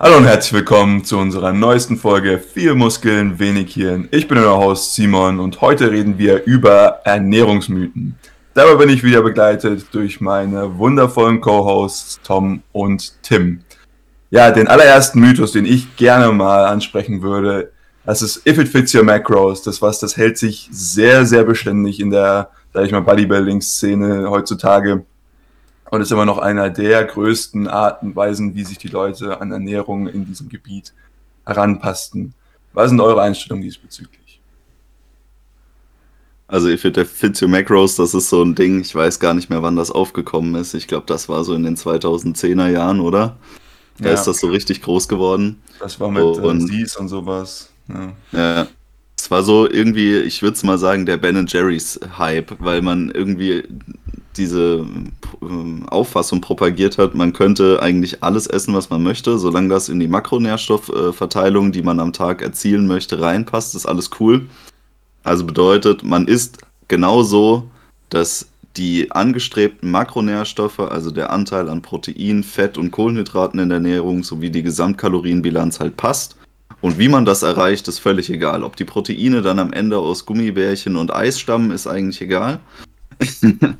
Hallo und herzlich willkommen zu unserer neuesten Folge Viel Muskeln, wenig Hirn. Ich bin euer Host Simon und heute reden wir über Ernährungsmythen. Dabei bin ich wieder begleitet durch meine wundervollen Co-Hosts Tom und Tim. Ja, den allerersten Mythos, den ich gerne mal ansprechen würde, das ist If it fits your macros. Das was, das hält sich sehr, sehr beständig in der, sag ich mal, Bodybuilding-Szene heutzutage und ist immer noch einer der größten Arten und Weisen, wie sich die Leute an Ernährung in diesem Gebiet heranpassten. Was sind eure Einstellungen diesbezüglich? Also ich finde, der Fitio Macros, das ist so ein Ding, ich weiß gar nicht mehr, wann das aufgekommen ist. Ich glaube, das war so in den 2010er Jahren, oder? Da ja. ist das so richtig groß geworden. Das war mit äh, und, äh, und sowas. Ja. ja. Es war so irgendwie, ich würde es mal sagen, der Ben Jerry's Hype, weil man irgendwie diese äh, Auffassung propagiert hat, man könnte eigentlich alles essen, was man möchte, solange das in die Makronährstoffverteilung, die man am Tag erzielen möchte, reinpasst, ist alles cool. Also bedeutet, man isst genauso, dass die angestrebten Makronährstoffe, also der Anteil an Protein, Fett und Kohlenhydraten in der Ernährung sowie die Gesamtkalorienbilanz halt passt. Und wie man das erreicht, ist völlig egal. Ob die Proteine dann am Ende aus Gummibärchen und Eis stammen, ist eigentlich egal.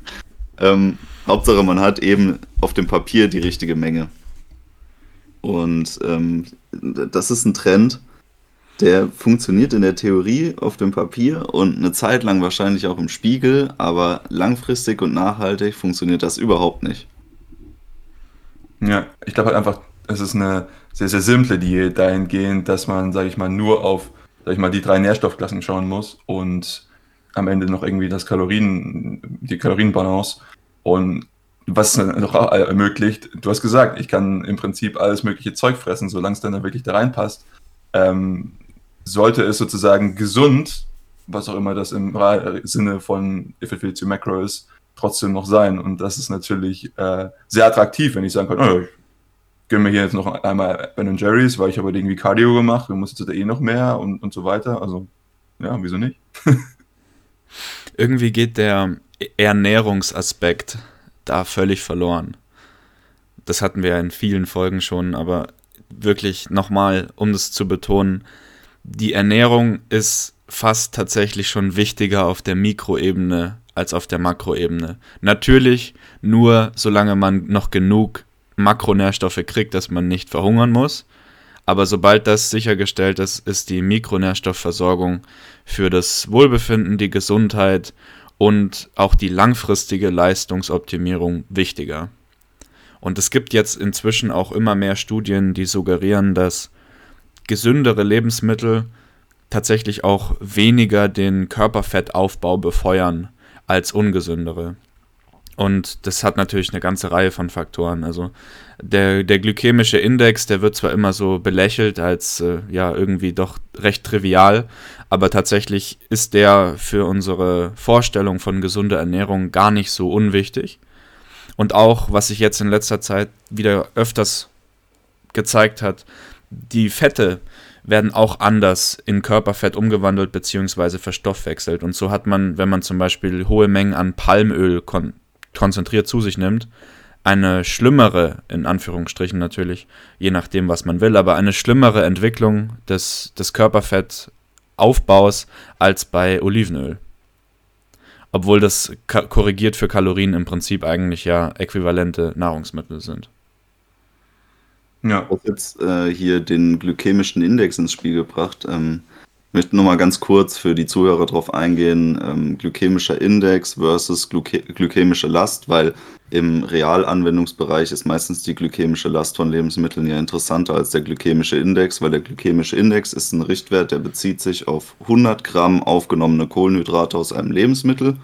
Ähm, Hauptsache, man hat eben auf dem Papier die richtige Menge. Und ähm, das ist ein Trend, der funktioniert in der Theorie auf dem Papier und eine Zeit lang wahrscheinlich auch im Spiegel, aber langfristig und nachhaltig funktioniert das überhaupt nicht. Ja, ich glaube halt einfach, es ist eine sehr, sehr simple Diät dahingehend, dass man, sage ich mal, nur auf, sag ich mal, die drei Nährstoffklassen schauen muss und am Ende noch irgendwie das Kalorien, die Kalorienbalance und was noch ermöglicht, du hast gesagt, ich kann im Prinzip alles mögliche Zeug fressen, solange es dann da wirklich da reinpasst. Ähm, sollte es sozusagen gesund, was auch immer das im Sinne von If it fits you macro ist, trotzdem noch sein. Und das ist natürlich äh, sehr attraktiv, wenn ich sagen kann, oh, gönne mir hier jetzt noch einmal Ben Jerry's, weil ich habe irgendwie Cardio gemacht, du musst jetzt da eh noch mehr und, und so weiter. Also, ja, wieso nicht? irgendwie geht der Ernährungsaspekt da völlig verloren. Das hatten wir ja in vielen Folgen schon, aber wirklich nochmal, um das zu betonen, die Ernährung ist fast tatsächlich schon wichtiger auf der Mikroebene als auf der Makroebene. Natürlich nur, solange man noch genug Makronährstoffe kriegt, dass man nicht verhungern muss. Aber sobald das sichergestellt ist, ist die Mikronährstoffversorgung für das Wohlbefinden, die Gesundheit und auch die langfristige Leistungsoptimierung wichtiger. Und es gibt jetzt inzwischen auch immer mehr Studien, die suggerieren, dass gesündere Lebensmittel tatsächlich auch weniger den Körperfettaufbau befeuern als ungesündere. Und das hat natürlich eine ganze Reihe von Faktoren. Also der, der glykämische Index, der wird zwar immer so belächelt als äh, ja irgendwie doch recht trivial, aber tatsächlich ist der für unsere Vorstellung von gesunder Ernährung gar nicht so unwichtig. Und auch, was sich jetzt in letzter Zeit wieder öfters gezeigt hat, die Fette werden auch anders in Körperfett umgewandelt bzw. verstoffwechselt. Und so hat man, wenn man zum Beispiel hohe Mengen an Palmöl kon konzentriert zu sich nimmt, eine schlimmere, in Anführungsstrichen natürlich, je nachdem, was man will, aber eine schlimmere Entwicklung des, des Körperfettaufbaus als bei Olivenöl. Obwohl das korrigiert für Kalorien im Prinzip eigentlich ja äquivalente Nahrungsmittel sind. Ja. Auch jetzt äh, hier den glykämischen Index ins Spiel gebracht. Ähm, möchte nur mal ganz kurz für die Zuhörer darauf eingehen, ähm, glykämischer Index versus glykä glykämische Last, weil im Realanwendungsbereich ist meistens die glykämische Last von Lebensmitteln ja interessanter als der glykämische Index, weil der glykämische Index ist ein Richtwert, der bezieht sich auf 100 Gramm aufgenommene Kohlenhydrate aus einem Lebensmittel.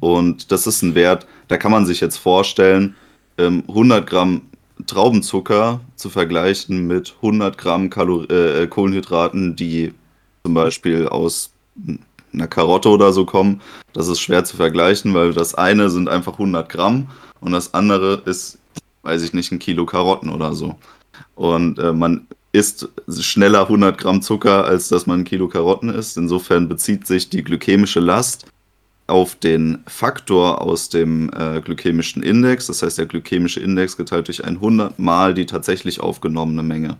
Und das ist ein Wert, da kann man sich jetzt vorstellen, 100 ähm, Gramm Traubenzucker zu vergleichen mit 100 Gramm Kalor äh, Kohlenhydraten, die zum Beispiel aus einer Karotte oder so kommen, das ist schwer zu vergleichen, weil das eine sind einfach 100 Gramm und das andere ist, weiß ich nicht, ein Kilo Karotten oder so. Und äh, man isst schneller 100 Gramm Zucker, als dass man ein Kilo Karotten isst. Insofern bezieht sich die glykämische Last auf den Faktor aus dem äh, glykämischen Index. Das heißt, der glykämische Index geteilt durch 100 mal die tatsächlich aufgenommene Menge.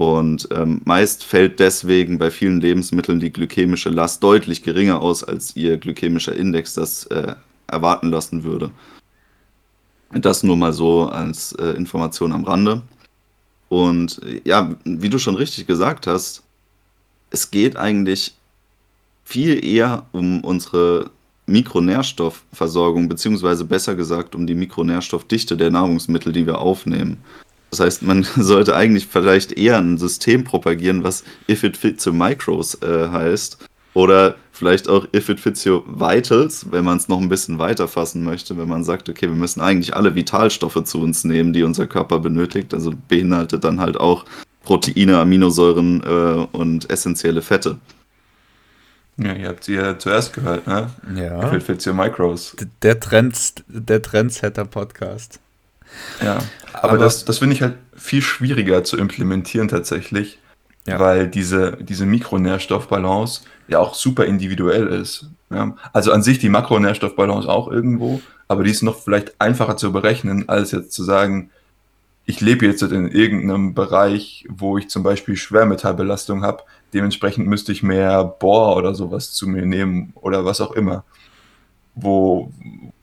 Und ähm, meist fällt deswegen bei vielen Lebensmitteln die glykämische Last deutlich geringer aus, als ihr glykämischer Index das äh, erwarten lassen würde. Das nur mal so als äh, Information am Rande. Und ja, wie du schon richtig gesagt hast, es geht eigentlich viel eher um unsere Mikronährstoffversorgung, beziehungsweise besser gesagt um die Mikronährstoffdichte der Nahrungsmittel, die wir aufnehmen. Das heißt, man sollte eigentlich vielleicht eher ein System propagieren, was If It Fits Your Micros äh, heißt. Oder vielleicht auch If It Fits Your Vitals, wenn man es noch ein bisschen weiter fassen möchte, wenn man sagt, okay, wir müssen eigentlich alle Vitalstoffe zu uns nehmen, die unser Körper benötigt. Also beinhaltet dann halt auch Proteine, Aminosäuren äh, und essentielle Fette. Ja, ihr habt sie ja zuerst gehört, ne? Ja. If it fits your micros. Der, Trends, der Trendsetter-Podcast. Ja, aber, aber das, das finde ich halt viel schwieriger zu implementieren tatsächlich, ja. weil diese, diese Mikronährstoffbalance ja auch super individuell ist. Ja? Also an sich die Makronährstoffbalance auch irgendwo, aber die ist noch vielleicht einfacher zu berechnen, als jetzt zu sagen, ich lebe jetzt in irgendeinem Bereich, wo ich zum Beispiel Schwermetallbelastung habe, dementsprechend müsste ich mehr Bohr oder sowas zu mir nehmen oder was auch immer. Wo,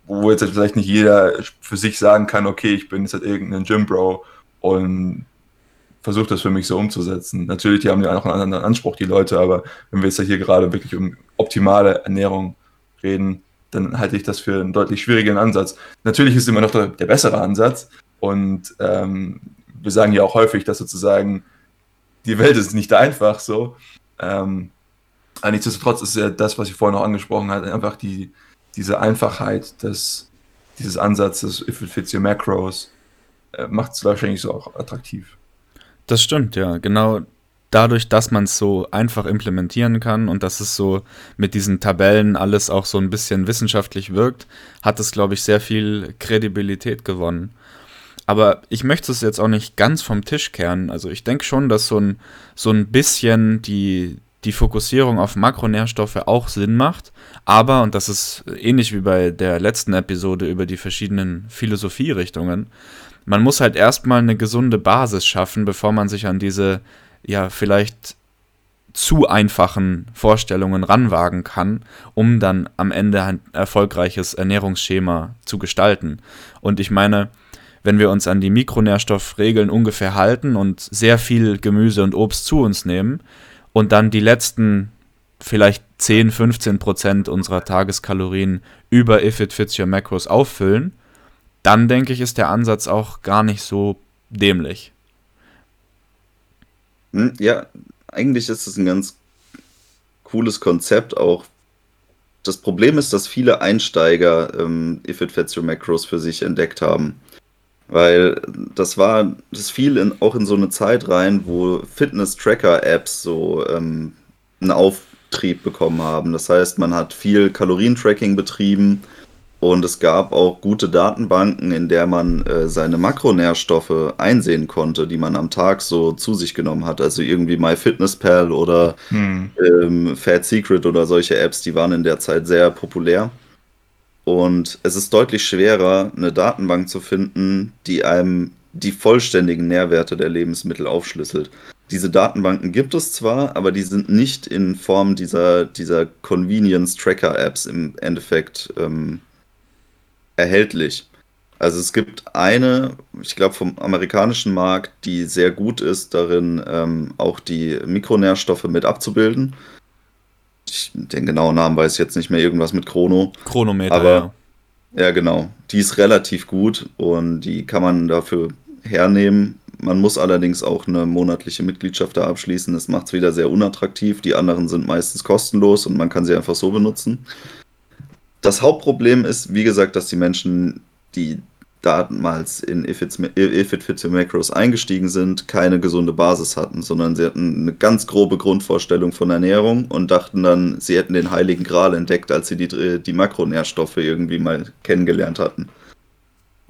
wo jetzt vielleicht nicht jeder für sich sagen kann, okay, ich bin jetzt halt irgendein Gym-Bro und versuche das für mich so umzusetzen. Natürlich, die haben ja auch einen anderen Anspruch, die Leute, aber wenn wir jetzt hier gerade wirklich um optimale Ernährung reden, dann halte ich das für einen deutlich schwierigeren Ansatz. Natürlich ist es immer noch der, der bessere Ansatz und ähm, wir sagen ja auch häufig, dass sozusagen die Welt ist nicht einfach so. Ähm, aber nichtsdestotrotz ist ja das, was ich vorhin noch angesprochen habe, einfach die, diese Einfachheit des, dieses Ansatzes, if it fits your macros, äh, macht es wahrscheinlich so auch attraktiv. Das stimmt, ja. Genau dadurch, dass man es so einfach implementieren kann und dass es so mit diesen Tabellen alles auch so ein bisschen wissenschaftlich wirkt, hat es, glaube ich, sehr viel Kredibilität gewonnen. Aber ich möchte es jetzt auch nicht ganz vom Tisch kehren. Also ich denke schon, dass so ein, so ein bisschen die, die Fokussierung auf Makronährstoffe auch Sinn macht. Aber, und das ist ähnlich wie bei der letzten Episode über die verschiedenen Philosophierichtungen, man muss halt erstmal eine gesunde Basis schaffen, bevor man sich an diese, ja, vielleicht zu einfachen Vorstellungen ranwagen kann, um dann am Ende ein erfolgreiches Ernährungsschema zu gestalten. Und ich meine, wenn wir uns an die Mikronährstoffregeln ungefähr halten und sehr viel Gemüse und Obst zu uns nehmen und dann die letzten vielleicht 10, 15 Prozent unserer Tageskalorien über If It Fits Your Macros auffüllen, dann denke ich, ist der Ansatz auch gar nicht so dämlich. Hm, ja, eigentlich ist es ein ganz cooles Konzept auch. Das Problem ist, dass viele Einsteiger ähm, If It Fits Your Macros für sich entdeckt haben. Weil das war, das fiel in, auch in so eine Zeit rein, wo Fitness-Tracker-Apps so ähm, einen Auftrieb bekommen haben. Das heißt, man hat viel Kalorientracking betrieben und es gab auch gute Datenbanken, in der man äh, seine Makronährstoffe einsehen konnte, die man am Tag so zu sich genommen hat. Also irgendwie MyFitnessPal oder hm. ähm, Fat Secret oder solche Apps, die waren in der Zeit sehr populär. Und es ist deutlich schwerer, eine Datenbank zu finden, die einem die vollständigen Nährwerte der Lebensmittel aufschlüsselt. Diese Datenbanken gibt es zwar, aber die sind nicht in Form dieser, dieser Convenience-Tracker-Apps im Endeffekt ähm, erhältlich. Also es gibt eine, ich glaube vom amerikanischen Markt, die sehr gut ist darin, ähm, auch die Mikronährstoffe mit abzubilden ich, den genauen Namen weiß ich jetzt nicht mehr, irgendwas mit Chrono. Chronometer, aber, ja. Ja, genau. Die ist relativ gut und die kann man dafür hernehmen. Man muss allerdings auch eine monatliche Mitgliedschaft da abschließen. Das macht es wieder sehr unattraktiv. Die anderen sind meistens kostenlos und man kann sie einfach so benutzen. Das Hauptproblem ist, wie gesagt, dass die Menschen, die damals in If, It's, If It Fits Your Macros eingestiegen sind, keine gesunde Basis hatten, sondern sie hatten eine ganz grobe Grundvorstellung von Ernährung und dachten dann, sie hätten den Heiligen Gral entdeckt, als sie die, die Makronährstoffe irgendwie mal kennengelernt hatten.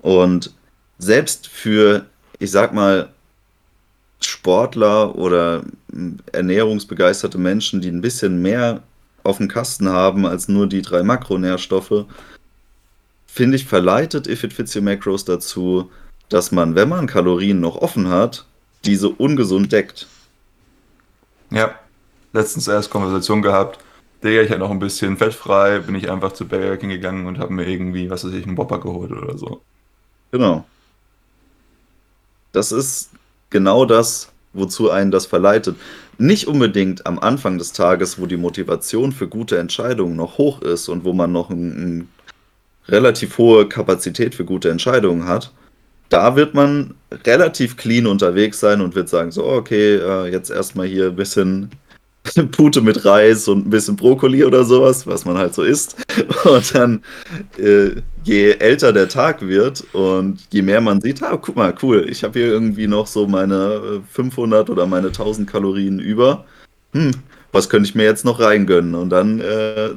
Und selbst für, ich sag mal, Sportler oder ernährungsbegeisterte Menschen, die ein bisschen mehr auf dem Kasten haben als nur die drei Makronährstoffe, finde ich, verleitet If It Fits Your Macros dazu, dass man, wenn man Kalorien noch offen hat, die so ungesund deckt. Ja, letztens erst Konversation gehabt. Digga, ich hatte noch ein bisschen fettfrei, bin ich einfach zu Burger King gegangen und habe mir irgendwie, was weiß ich, einen Whopper geholt oder so. Genau. Das ist genau das, wozu einen das verleitet. Nicht unbedingt am Anfang des Tages, wo die Motivation für gute Entscheidungen noch hoch ist und wo man noch eine relativ hohe Kapazität für gute Entscheidungen hat. Da wird man relativ clean unterwegs sein und wird sagen, so, okay, äh, jetzt erstmal hier ein bisschen Pute mit Reis und ein bisschen Brokkoli oder sowas, was man halt so isst. Und dann, äh, je älter der Tag wird und je mehr man sieht, ah, guck mal, cool, ich habe hier irgendwie noch so meine 500 oder meine 1000 Kalorien über. Hm, was könnte ich mir jetzt noch reingönnen? Und dann äh,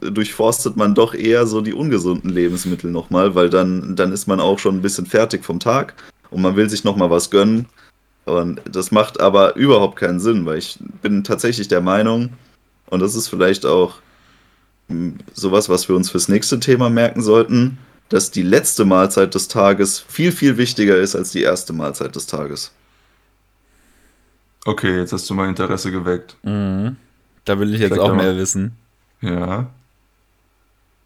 durchforstet man doch eher so die ungesunden Lebensmittel nochmal, weil dann, dann ist man auch schon ein bisschen fertig vom Tag und man will sich nochmal was gönnen. Und das macht aber überhaupt keinen Sinn, weil ich bin tatsächlich der Meinung, und das ist vielleicht auch hm, sowas, was wir uns fürs nächste Thema merken sollten, dass die letzte Mahlzeit des Tages viel, viel wichtiger ist als die erste Mahlzeit des Tages. Okay, jetzt hast du mein Interesse geweckt. Mhm. Da will ich jetzt auch mehr wissen. Ja.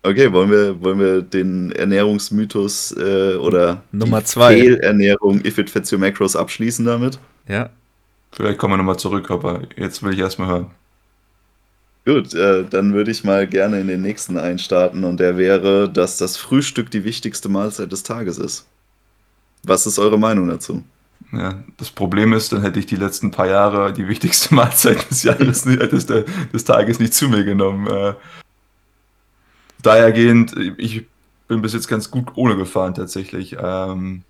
Okay, wollen wir, wollen wir den Ernährungsmythos äh, oder Nummer zwei. Fehlernährung If It Fits Your Macros abschließen damit? Ja. Vielleicht kommen wir nochmal zurück, aber jetzt will ich erstmal hören. Gut, äh, dann würde ich mal gerne in den nächsten einstarten und der wäre, dass das Frühstück die wichtigste Mahlzeit des Tages ist. Was ist eure Meinung dazu? Ja, das Problem ist, dann hätte ich die letzten paar Jahre die wichtigste Mahlzeit des Jahres, des, des Tages nicht zu mir genommen. Äh, dahergehend, ich bin bis jetzt ganz gut ohne gefahren tatsächlich. Ähm,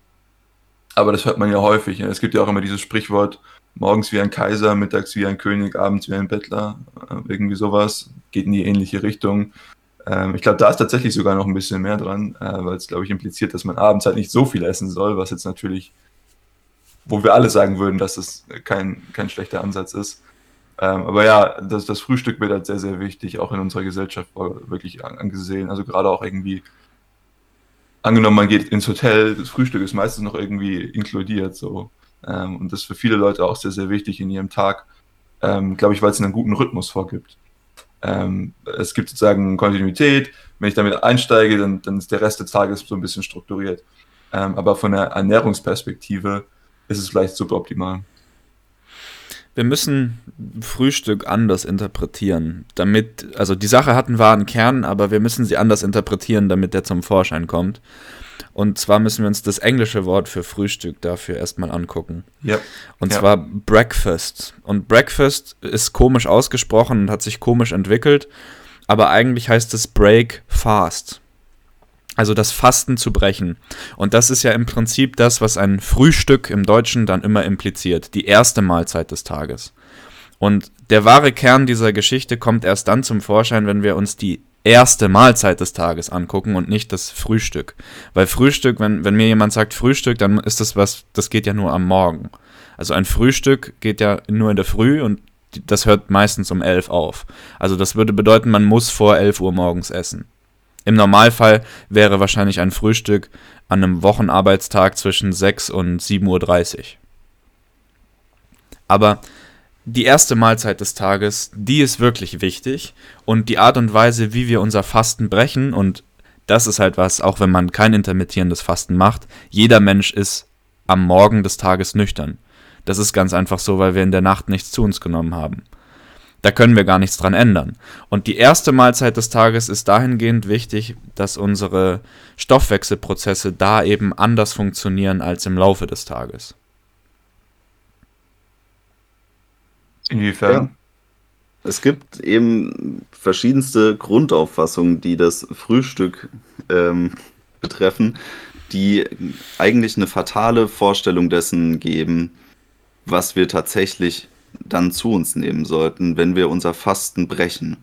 aber das hört man ja häufig. Es gibt ja auch immer dieses Sprichwort, morgens wie ein Kaiser, mittags wie ein König, abends wie ein Bettler. Äh, irgendwie sowas. Geht in die ähnliche Richtung. Ähm, ich glaube, da ist tatsächlich sogar noch ein bisschen mehr dran, äh, weil es, glaube ich, impliziert, dass man abends halt nicht so viel essen soll, was jetzt natürlich, wo wir alle sagen würden, dass es kein, kein schlechter Ansatz ist. Ähm, aber ja, das, das Frühstück wird halt sehr, sehr wichtig, auch in unserer Gesellschaft wirklich angesehen. Also gerade auch irgendwie, angenommen, man geht ins Hotel, das Frühstück ist meistens noch irgendwie inkludiert. So. Ähm, und das ist für viele Leute auch sehr, sehr wichtig in ihrem Tag, ähm, glaube ich, weil es einen guten Rhythmus vorgibt. Ähm, es gibt sozusagen Kontinuität. Wenn ich damit einsteige, dann, dann ist der Rest des Tages so ein bisschen strukturiert. Ähm, aber von der Ernährungsperspektive ist es vielleicht suboptimal wir müssen Frühstück anders interpretieren, damit, also die Sache hat einen wahren Kern, aber wir müssen sie anders interpretieren, damit der zum Vorschein kommt. Und zwar müssen wir uns das englische Wort für Frühstück dafür erstmal angucken. Ja. Und ja. zwar Breakfast. Und Breakfast ist komisch ausgesprochen und hat sich komisch entwickelt, aber eigentlich heißt es Break Fast. Also das Fasten zu brechen. Und das ist ja im Prinzip das, was ein Frühstück im Deutschen dann immer impliziert. Die erste Mahlzeit des Tages. Und der wahre Kern dieser Geschichte kommt erst dann zum Vorschein, wenn wir uns die erste Mahlzeit des Tages angucken und nicht das Frühstück. Weil Frühstück, wenn, wenn mir jemand sagt Frühstück, dann ist das was, das geht ja nur am Morgen. Also ein Frühstück geht ja nur in der Früh und das hört meistens um elf auf. Also das würde bedeuten, man muss vor elf Uhr morgens essen. Im Normalfall wäre wahrscheinlich ein Frühstück an einem Wochenarbeitstag zwischen 6 und 7.30 Uhr. Aber die erste Mahlzeit des Tages, die ist wirklich wichtig und die Art und Weise, wie wir unser Fasten brechen und das ist halt was, auch wenn man kein intermittierendes Fasten macht, jeder Mensch ist am Morgen des Tages nüchtern. Das ist ganz einfach so, weil wir in der Nacht nichts zu uns genommen haben. Da können wir gar nichts dran ändern. Und die erste Mahlzeit des Tages ist dahingehend wichtig, dass unsere Stoffwechselprozesse da eben anders funktionieren als im Laufe des Tages. Inwiefern? Ja. Es gibt eben verschiedenste Grundauffassungen, die das Frühstück ähm, betreffen, die eigentlich eine fatale Vorstellung dessen geben, was wir tatsächlich dann zu uns nehmen sollten, wenn wir unser Fasten brechen.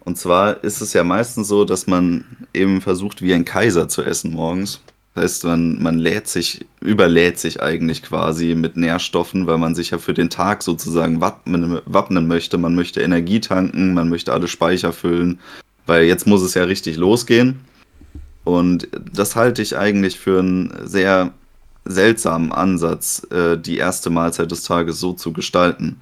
Und zwar ist es ja meistens so, dass man eben versucht, wie ein Kaiser zu essen morgens. Das heißt, man, man lädt sich, überlädt sich eigentlich quasi mit Nährstoffen, weil man sich ja für den Tag sozusagen wappnen, wappnen möchte. Man möchte Energie tanken, man möchte alle Speicher füllen, weil jetzt muss es ja richtig losgehen. Und das halte ich eigentlich für einen sehr seltsamen Ansatz, äh, die erste Mahlzeit des Tages so zu gestalten.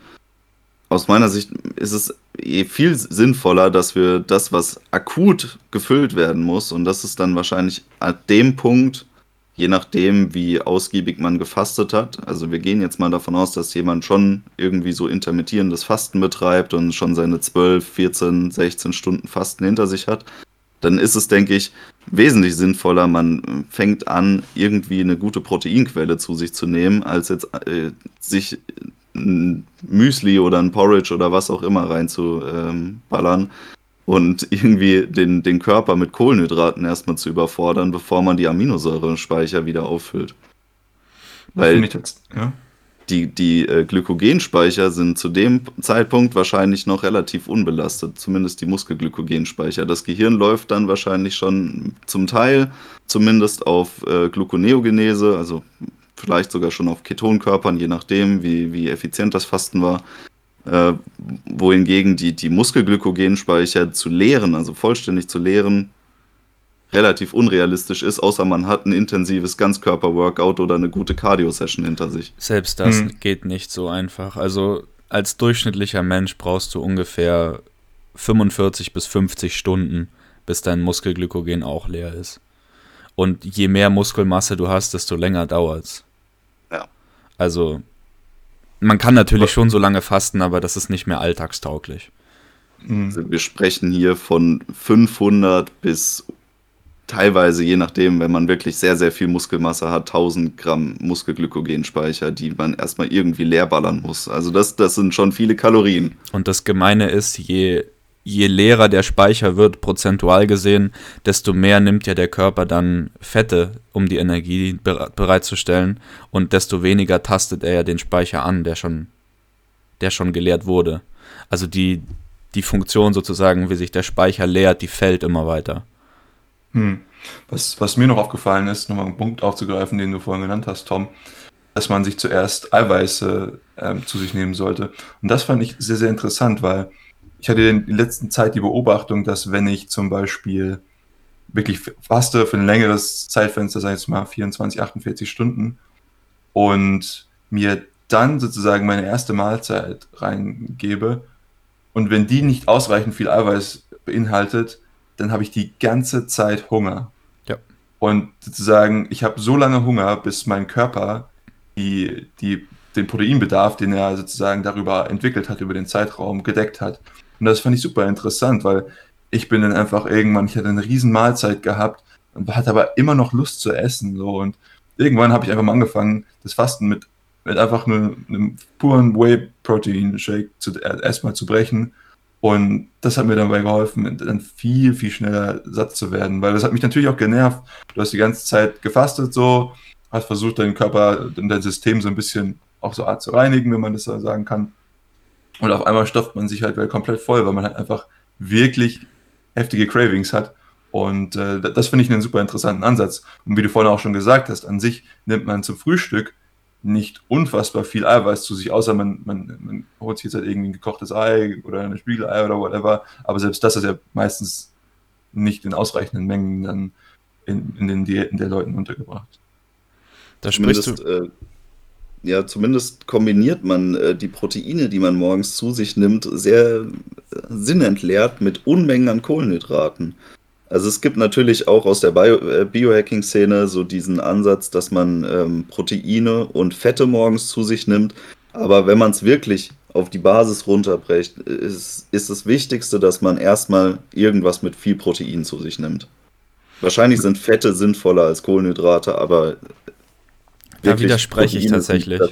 Aus meiner Sicht ist es eh viel sinnvoller, dass wir das, was akut gefüllt werden muss, und das ist dann wahrscheinlich an dem Punkt, je nachdem, wie ausgiebig man gefastet hat. Also wir gehen jetzt mal davon aus, dass jemand schon irgendwie so intermittierendes Fasten betreibt und schon seine 12, 14, 16 Stunden Fasten hinter sich hat. Dann ist es, denke ich, wesentlich sinnvoller, man fängt an, irgendwie eine gute Proteinquelle zu sich zu nehmen, als jetzt äh, sich ein Müsli oder ein Porridge oder was auch immer reinzuballern. Ähm, und irgendwie den, den Körper mit Kohlenhydraten erstmal zu überfordern, bevor man die Aminosäurespeicher wieder auffüllt. Weil jetzt, ja. Die, die äh, Glykogenspeicher sind zu dem Zeitpunkt wahrscheinlich noch relativ unbelastet, zumindest die Muskelglykogenspeicher. Das Gehirn läuft dann wahrscheinlich schon zum Teil zumindest auf äh, Gluconeogenese, also vielleicht sogar schon auf Ketonkörpern, je nachdem, wie, wie effizient das Fasten war äh, wohingegen die, die Muskelglykogenspeicher zu leeren, also vollständig zu leeren, relativ unrealistisch ist, außer man hat ein intensives Ganzkörper-Workout oder eine gute Cardio-Session hinter sich. Selbst das hm. geht nicht so einfach. Also als durchschnittlicher Mensch brauchst du ungefähr 45 bis 50 Stunden, bis dein Muskelglykogen auch leer ist. Und je mehr Muskelmasse du hast, desto länger dauert es. Ja. Also man kann natürlich schon so lange fasten, aber das ist nicht mehr alltagstauglich. Mhm. Also wir sprechen hier von 500 bis teilweise, je nachdem, wenn man wirklich sehr, sehr viel Muskelmasse hat, 1000 Gramm Muskelglykogenspeicher, die man erstmal irgendwie leer ballern muss. Also das, das sind schon viele Kalorien. Und das Gemeine ist, je je leerer der Speicher wird, prozentual gesehen, desto mehr nimmt ja der Körper dann Fette, um die Energie bereitzustellen und desto weniger tastet er ja den Speicher an, der schon, der schon geleert wurde. Also die, die Funktion sozusagen, wie sich der Speicher leert, die fällt immer weiter. Hm. Was, was mir noch aufgefallen ist, nochmal einen Punkt aufzugreifen, den du vorhin genannt hast, Tom, dass man sich zuerst Eiweiße äh, zu sich nehmen sollte. Und das fand ich sehr, sehr interessant, weil ich hatte in der letzten Zeit die Beobachtung, dass wenn ich zum Beispiel wirklich faste für ein längeres Zeitfenster, sei es mal 24, 48 Stunden, und mir dann sozusagen meine erste Mahlzeit reingebe, und wenn die nicht ausreichend viel Eiweiß beinhaltet, dann habe ich die ganze Zeit Hunger. Ja. Und sozusagen, ich habe so lange Hunger, bis mein Körper die, die, den Proteinbedarf, den er sozusagen darüber entwickelt hat, über den Zeitraum gedeckt hat. Und das fand ich super interessant, weil ich bin dann einfach irgendwann, ich hatte eine riesen Mahlzeit gehabt und hatte aber immer noch Lust zu essen. So. Und irgendwann habe ich einfach mal angefangen, das Fasten mit, mit einfach einem, einem puren Whey-Protein-Shake zu, erstmal zu brechen. Und das hat mir dabei geholfen, dann viel, viel schneller satt zu werden, weil das hat mich natürlich auch genervt. Du hast die ganze Zeit gefastet so, hast versucht, deinen Körper und dein System so ein bisschen auch so zu reinigen, wenn man das so sagen kann. Und auf einmal stopft man sich halt komplett voll, weil man halt einfach wirklich heftige Cravings hat. Und äh, das finde ich einen super interessanten Ansatz. Und wie du vorhin auch schon gesagt hast, an sich nimmt man zum Frühstück nicht unfassbar viel Eiweiß zu sich, außer man, man, man holt sich jetzt halt irgendwie ein gekochtes Ei oder ein Spiegelei oder whatever. Aber selbst das ist ja meistens nicht in ausreichenden Mengen dann in, in den Diäten der Leuten untergebracht. Da sprichst du. Äh, ja, zumindest kombiniert man äh, die Proteine, die man morgens zu sich nimmt, sehr äh, sinnentleert mit Unmengen an Kohlenhydraten. Also es gibt natürlich auch aus der Bio äh, Biohacking-Szene so diesen Ansatz, dass man ähm, Proteine und Fette morgens zu sich nimmt. Aber wenn man es wirklich auf die Basis runterbrecht, ist, ist das Wichtigste, dass man erstmal irgendwas mit viel Protein zu sich nimmt. Wahrscheinlich sind Fette sinnvoller als Kohlenhydrate, aber da widerspreche ich tatsächlich.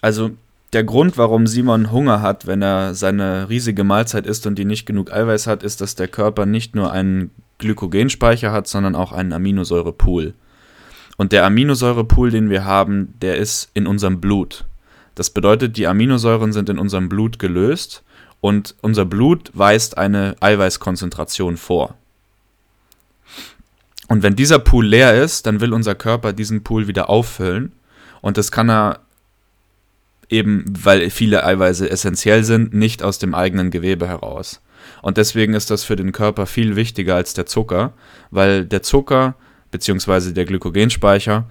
Also der Grund, warum Simon Hunger hat, wenn er seine riesige Mahlzeit isst und die nicht genug Eiweiß hat, ist, dass der Körper nicht nur einen Glykogenspeicher hat, sondern auch einen Aminosäurepool. Und der Aminosäurepool, den wir haben, der ist in unserem Blut. Das bedeutet, die Aminosäuren sind in unserem Blut gelöst und unser Blut weist eine Eiweißkonzentration vor. Und wenn dieser Pool leer ist, dann will unser Körper diesen Pool wieder auffüllen. Und das kann er eben, weil viele Eiweiße essentiell sind, nicht aus dem eigenen Gewebe heraus. Und deswegen ist das für den Körper viel wichtiger als der Zucker, weil der Zucker beziehungsweise der Glykogenspeicher.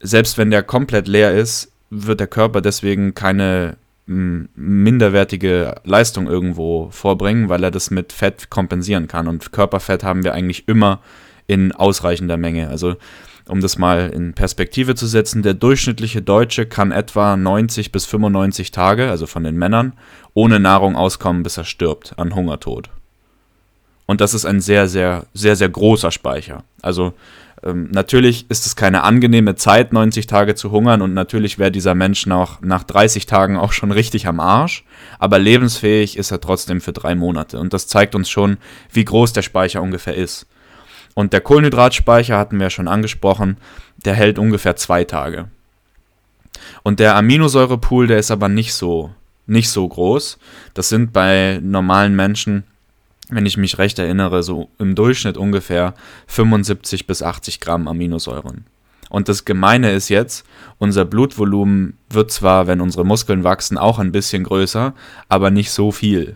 Selbst wenn der komplett leer ist, wird der Körper deswegen keine minderwertige Leistung irgendwo vorbringen, weil er das mit Fett kompensieren kann. Und Körperfett haben wir eigentlich immer in ausreichender Menge. Also um das mal in Perspektive zu setzen, der durchschnittliche Deutsche kann etwa 90 bis 95 Tage, also von den Männern, ohne Nahrung auskommen, bis er stirbt an Hungertod. Und das ist ein sehr, sehr, sehr, sehr großer Speicher. Also ähm, natürlich ist es keine angenehme Zeit, 90 Tage zu hungern und natürlich wäre dieser Mensch nach, nach 30 Tagen auch schon richtig am Arsch, aber lebensfähig ist er trotzdem für drei Monate und das zeigt uns schon, wie groß der Speicher ungefähr ist. Und der Kohlenhydratspeicher hatten wir schon angesprochen, der hält ungefähr zwei Tage. Und der Aminosäurepool, der ist aber nicht so, nicht so groß. Das sind bei normalen Menschen wenn ich mich recht erinnere, so im Durchschnitt ungefähr 75 bis 80 Gramm Aminosäuren. Und das Gemeine ist jetzt, unser Blutvolumen wird zwar, wenn unsere Muskeln wachsen, auch ein bisschen größer, aber nicht so viel.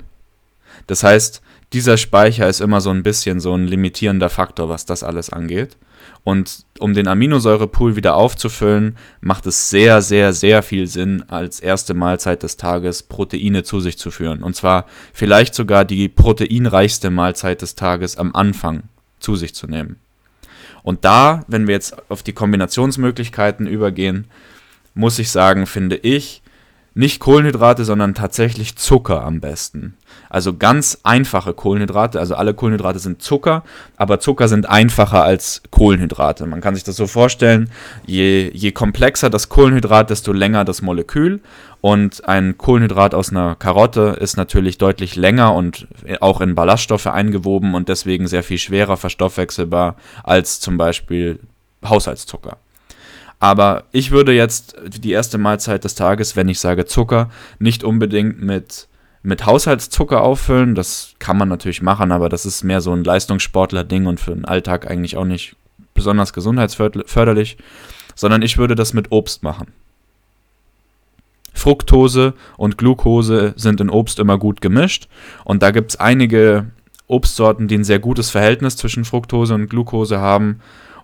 Das heißt, dieser Speicher ist immer so ein bisschen so ein limitierender Faktor, was das alles angeht. Und um den Aminosäurepool wieder aufzufüllen, macht es sehr, sehr, sehr viel Sinn, als erste Mahlzeit des Tages Proteine zu sich zu führen. Und zwar vielleicht sogar die proteinreichste Mahlzeit des Tages am Anfang zu sich zu nehmen. Und da, wenn wir jetzt auf die Kombinationsmöglichkeiten übergehen, muss ich sagen, finde ich, nicht Kohlenhydrate, sondern tatsächlich Zucker am besten. Also ganz einfache Kohlenhydrate, also alle Kohlenhydrate sind Zucker, aber Zucker sind einfacher als Kohlenhydrate. Man kann sich das so vorstellen, je, je komplexer das Kohlenhydrat, desto länger das Molekül. Und ein Kohlenhydrat aus einer Karotte ist natürlich deutlich länger und auch in Ballaststoffe eingewoben und deswegen sehr viel schwerer verstoffwechselbar als zum Beispiel Haushaltszucker. Aber ich würde jetzt die erste Mahlzeit des Tages, wenn ich sage Zucker, nicht unbedingt mit, mit Haushaltszucker auffüllen. Das kann man natürlich machen, aber das ist mehr so ein Leistungssportler-Ding und für den Alltag eigentlich auch nicht besonders gesundheitsförderlich, sondern ich würde das mit Obst machen. Fructose und Glucose sind in Obst immer gut gemischt und da gibt es einige Obstsorten, die ein sehr gutes Verhältnis zwischen Fructose und Glucose haben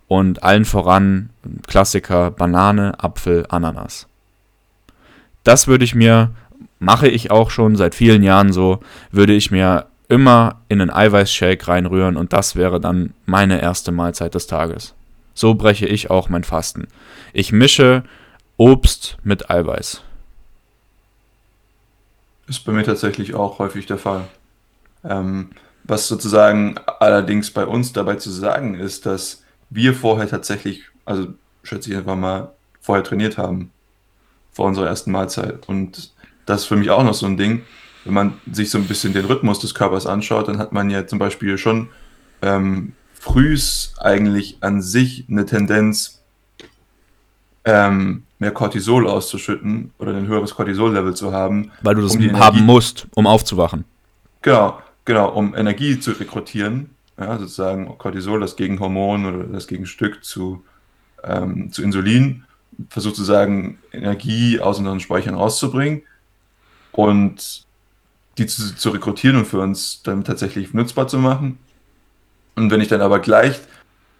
und allen voran Klassiker Banane, Apfel, Ananas. Das würde ich mir, mache ich auch schon seit vielen Jahren so, würde ich mir immer in einen Eiweißshake reinrühren und das wäre dann meine erste Mahlzeit des Tages. So breche ich auch mein Fasten. Ich mische Obst mit Eiweiß. Ist bei mir tatsächlich auch häufig der Fall. Ähm, was sozusagen allerdings bei uns dabei zu sagen ist, dass wir vorher tatsächlich, also schätze ich einfach mal, vorher trainiert haben. Vor unserer ersten Mahlzeit. Und das ist für mich auch noch so ein Ding. Wenn man sich so ein bisschen den Rhythmus des Körpers anschaut, dann hat man ja zum Beispiel schon ähm, frühs eigentlich an sich eine Tendenz, ähm, mehr Cortisol auszuschütten oder ein höheres Cortisol-Level zu haben. Weil du das um haben musst, um aufzuwachen. Genau, genau, um Energie zu rekrutieren ja, sozusagen Cortisol, das Gegenhormon oder das Gegenstück zu, ähm, zu Insulin, versucht sozusagen Energie aus unseren Speichern rauszubringen und die zu, zu rekrutieren und für uns dann tatsächlich nutzbar zu machen. Und wenn ich dann aber gleich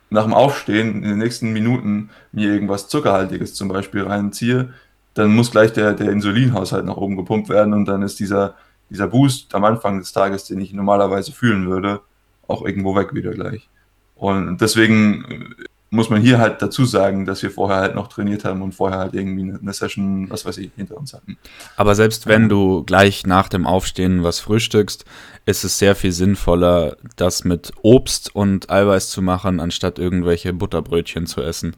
nach dem Aufstehen in den nächsten Minuten mir irgendwas Zuckerhaltiges zum Beispiel reinziehe, dann muss gleich der, der Insulinhaushalt nach oben gepumpt werden und dann ist dieser, dieser Boost am Anfang des Tages, den ich normalerweise fühlen würde, auch irgendwo weg wieder gleich. Und deswegen muss man hier halt dazu sagen, dass wir vorher halt noch trainiert haben und vorher halt irgendwie eine Session, was weiß ich, hinter uns hatten. Aber selbst wenn du gleich nach dem Aufstehen was frühstückst, ist es sehr viel sinnvoller, das mit Obst und Eiweiß zu machen, anstatt irgendwelche Butterbrötchen zu essen.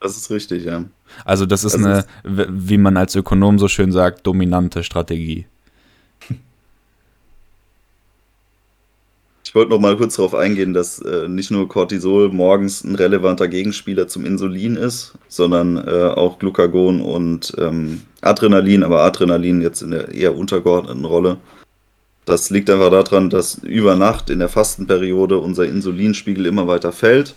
Das ist richtig, ja. Also das ist das eine, ist wie man als Ökonom so schön sagt, dominante Strategie. Ich wollte noch mal kurz darauf eingehen, dass äh, nicht nur Cortisol morgens ein relevanter Gegenspieler zum Insulin ist, sondern äh, auch Glucagon und ähm, Adrenalin, aber Adrenalin jetzt in der eher untergeordneten Rolle. Das liegt einfach daran, dass über Nacht in der Fastenperiode unser Insulinspiegel immer weiter fällt.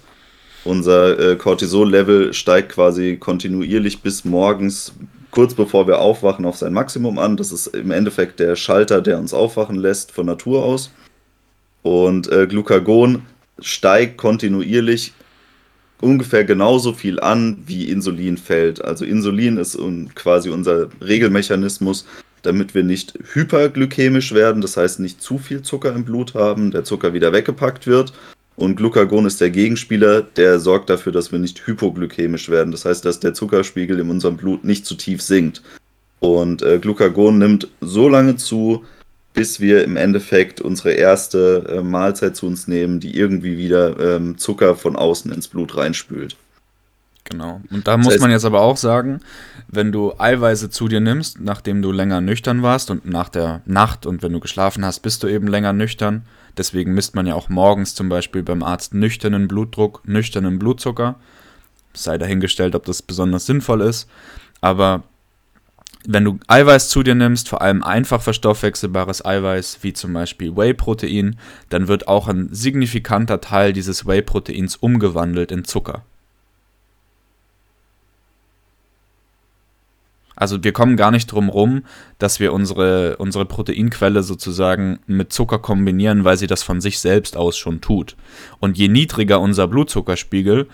Unser äh, Cortisol-Level steigt quasi kontinuierlich bis morgens, kurz bevor wir aufwachen, auf sein Maximum an. Das ist im Endeffekt der Schalter, der uns aufwachen lässt von Natur aus. Und äh, Glucagon steigt kontinuierlich ungefähr genauso viel an, wie Insulin fällt. Also Insulin ist quasi unser Regelmechanismus, damit wir nicht hyperglykämisch werden, das heißt nicht zu viel Zucker im Blut haben, der Zucker wieder weggepackt wird. Und Glucagon ist der Gegenspieler, der sorgt dafür, dass wir nicht hypoglykämisch werden. Das heißt, dass der Zuckerspiegel in unserem Blut nicht zu tief sinkt. Und äh, Glucagon nimmt so lange zu, bis wir im Endeffekt unsere erste äh, Mahlzeit zu uns nehmen, die irgendwie wieder ähm, Zucker von außen ins Blut reinspült. Genau. Und da das muss heißt, man jetzt aber auch sagen, wenn du Eiweiße zu dir nimmst, nachdem du länger nüchtern warst und nach der Nacht und wenn du geschlafen hast, bist du eben länger nüchtern. Deswegen misst man ja auch morgens zum Beispiel beim Arzt nüchternen Blutdruck, nüchternen Blutzucker. Sei dahingestellt, ob das besonders sinnvoll ist. Aber wenn du Eiweiß zu dir nimmst, vor allem einfach verstoffwechselbares Eiweiß, wie zum Beispiel Whey-Protein, dann wird auch ein signifikanter Teil dieses Whey-Proteins umgewandelt in Zucker. Also wir kommen gar nicht drum rum, dass wir unsere, unsere Proteinquelle sozusagen mit Zucker kombinieren, weil sie das von sich selbst aus schon tut. Und je niedriger unser Blutzuckerspiegel,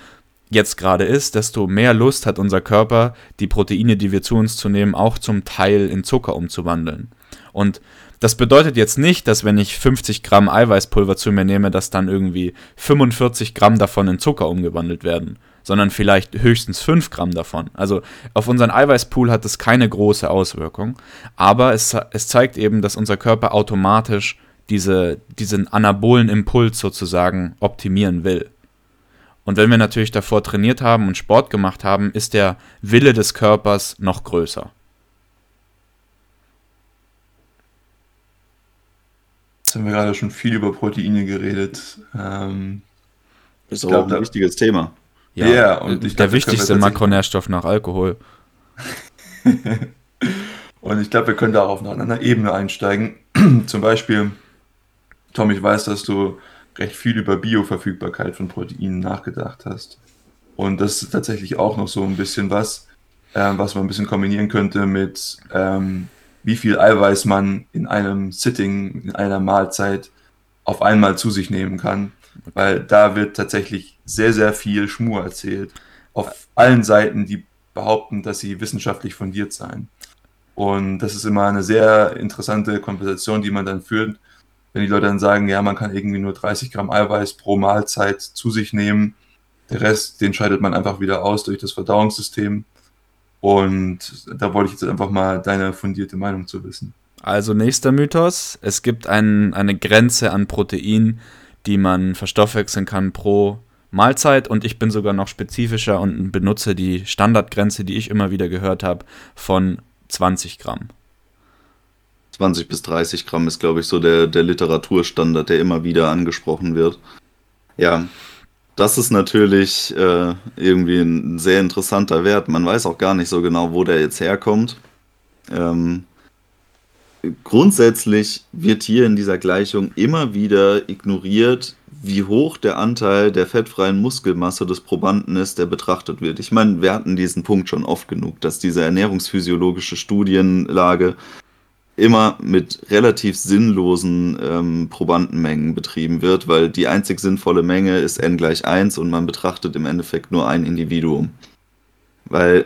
jetzt gerade ist, desto mehr Lust hat unser Körper, die Proteine, die wir zu uns zu nehmen, auch zum Teil in Zucker umzuwandeln. Und das bedeutet jetzt nicht, dass wenn ich 50 Gramm Eiweißpulver zu mir nehme, dass dann irgendwie 45 Gramm davon in Zucker umgewandelt werden, sondern vielleicht höchstens 5 Gramm davon. Also auf unseren Eiweißpool hat es keine große Auswirkung, aber es, es zeigt eben, dass unser Körper automatisch diese, diesen anabolen Impuls sozusagen optimieren will. Und wenn wir natürlich davor trainiert haben und Sport gemacht haben, ist der Wille des Körpers noch größer. Jetzt haben wir gerade schon viel über Proteine geredet. Ähm, ist auch glaub, ein wichtiges Thema. Ja, yeah, und ich der glaub, wichtigste Makronährstoff nach Alkohol. und ich glaube, wir können da auch auf einer anderen Ebene einsteigen. Zum Beispiel, Tom, ich weiß, dass du recht viel über Bioverfügbarkeit von Proteinen nachgedacht hast. Und das ist tatsächlich auch noch so ein bisschen was, äh, was man ein bisschen kombinieren könnte mit, ähm, wie viel Eiweiß man in einem Sitting, in einer Mahlzeit auf einmal zu sich nehmen kann. Weil da wird tatsächlich sehr, sehr viel Schmur erzählt. Auf allen Seiten, die behaupten, dass sie wissenschaftlich fundiert seien. Und das ist immer eine sehr interessante Konversation, die man dann führt, wenn die Leute dann sagen, ja, man kann irgendwie nur 30 Gramm Eiweiß pro Mahlzeit zu sich nehmen, der Rest, den scheidet man einfach wieder aus durch das Verdauungssystem. Und da wollte ich jetzt einfach mal deine fundierte Meinung zu wissen. Also nächster Mythos. Es gibt ein, eine Grenze an Protein, die man verstoffwechseln kann pro Mahlzeit. Und ich bin sogar noch spezifischer und benutze die Standardgrenze, die ich immer wieder gehört habe, von 20 Gramm. 20 bis 30 Gramm ist, glaube ich, so der, der Literaturstandard, der immer wieder angesprochen wird. Ja, das ist natürlich äh, irgendwie ein sehr interessanter Wert. Man weiß auch gar nicht so genau, wo der jetzt herkommt. Ähm, grundsätzlich wird hier in dieser Gleichung immer wieder ignoriert, wie hoch der Anteil der fettfreien Muskelmasse des Probanden ist, der betrachtet wird. Ich meine, wir hatten diesen Punkt schon oft genug, dass diese ernährungsphysiologische Studienlage immer mit relativ sinnlosen ähm, Probandenmengen betrieben wird, weil die einzig sinnvolle Menge ist n gleich 1 und man betrachtet im Endeffekt nur ein Individuum. Weil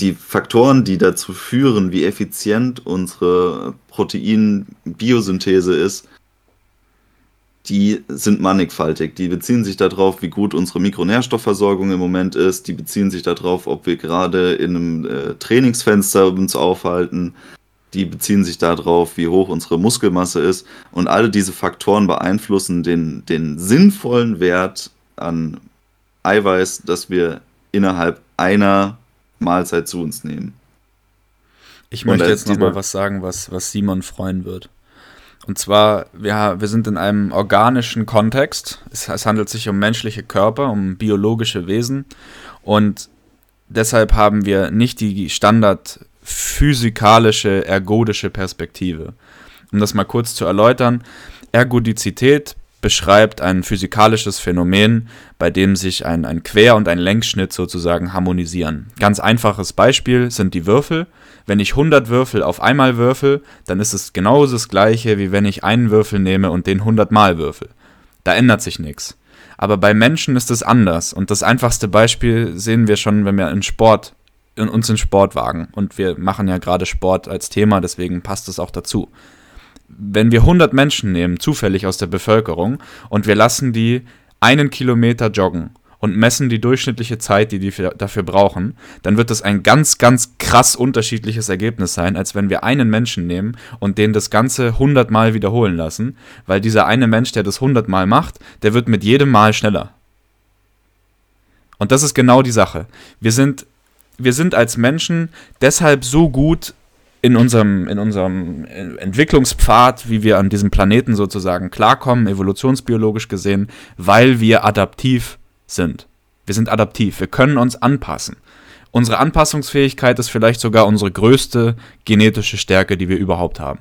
die Faktoren, die dazu führen, wie effizient unsere Proteinbiosynthese ist, die sind mannigfaltig. Die beziehen sich darauf, wie gut unsere Mikronährstoffversorgung im Moment ist. Die beziehen sich darauf, ob wir gerade in einem äh, Trainingsfenster uns aufhalten die beziehen sich darauf, wie hoch unsere Muskelmasse ist. Und alle diese Faktoren beeinflussen den, den sinnvollen Wert an Eiweiß, das wir innerhalb einer Mahlzeit zu uns nehmen. Ich möchte jetzt nochmal was sagen, was, was Simon freuen wird. Und zwar, ja, wir sind in einem organischen Kontext. Es, es handelt sich um menschliche Körper, um biologische Wesen. Und deshalb haben wir nicht die Standard physikalische, ergodische Perspektive. Um das mal kurz zu erläutern, Ergodizität beschreibt ein physikalisches Phänomen, bei dem sich ein, ein Quer- und ein Längsschnitt sozusagen harmonisieren. Ganz einfaches Beispiel sind die Würfel. Wenn ich 100 Würfel auf einmal würfel, dann ist es genauso das gleiche, wie wenn ich einen Würfel nehme und den 100 Mal würfel. Da ändert sich nichts. Aber bei Menschen ist es anders. Und das einfachste Beispiel sehen wir schon, wenn wir in Sport, in uns in Sport wagen. Und wir machen ja gerade Sport als Thema, deswegen passt es auch dazu. Wenn wir 100 Menschen nehmen, zufällig aus der Bevölkerung, und wir lassen die einen Kilometer joggen und messen die durchschnittliche Zeit, die die dafür brauchen, dann wird das ein ganz, ganz krass unterschiedliches Ergebnis sein, als wenn wir einen Menschen nehmen und den das Ganze 100 Mal wiederholen lassen, weil dieser eine Mensch, der das 100 Mal macht, der wird mit jedem Mal schneller. Und das ist genau die Sache. Wir sind, wir sind als Menschen deshalb so gut in unserem, in unserem Entwicklungspfad, wie wir an diesem Planeten sozusagen klarkommen, evolutionsbiologisch gesehen, weil wir adaptiv sind. Wir sind adaptiv, wir können uns anpassen. Unsere Anpassungsfähigkeit ist vielleicht sogar unsere größte genetische Stärke, die wir überhaupt haben.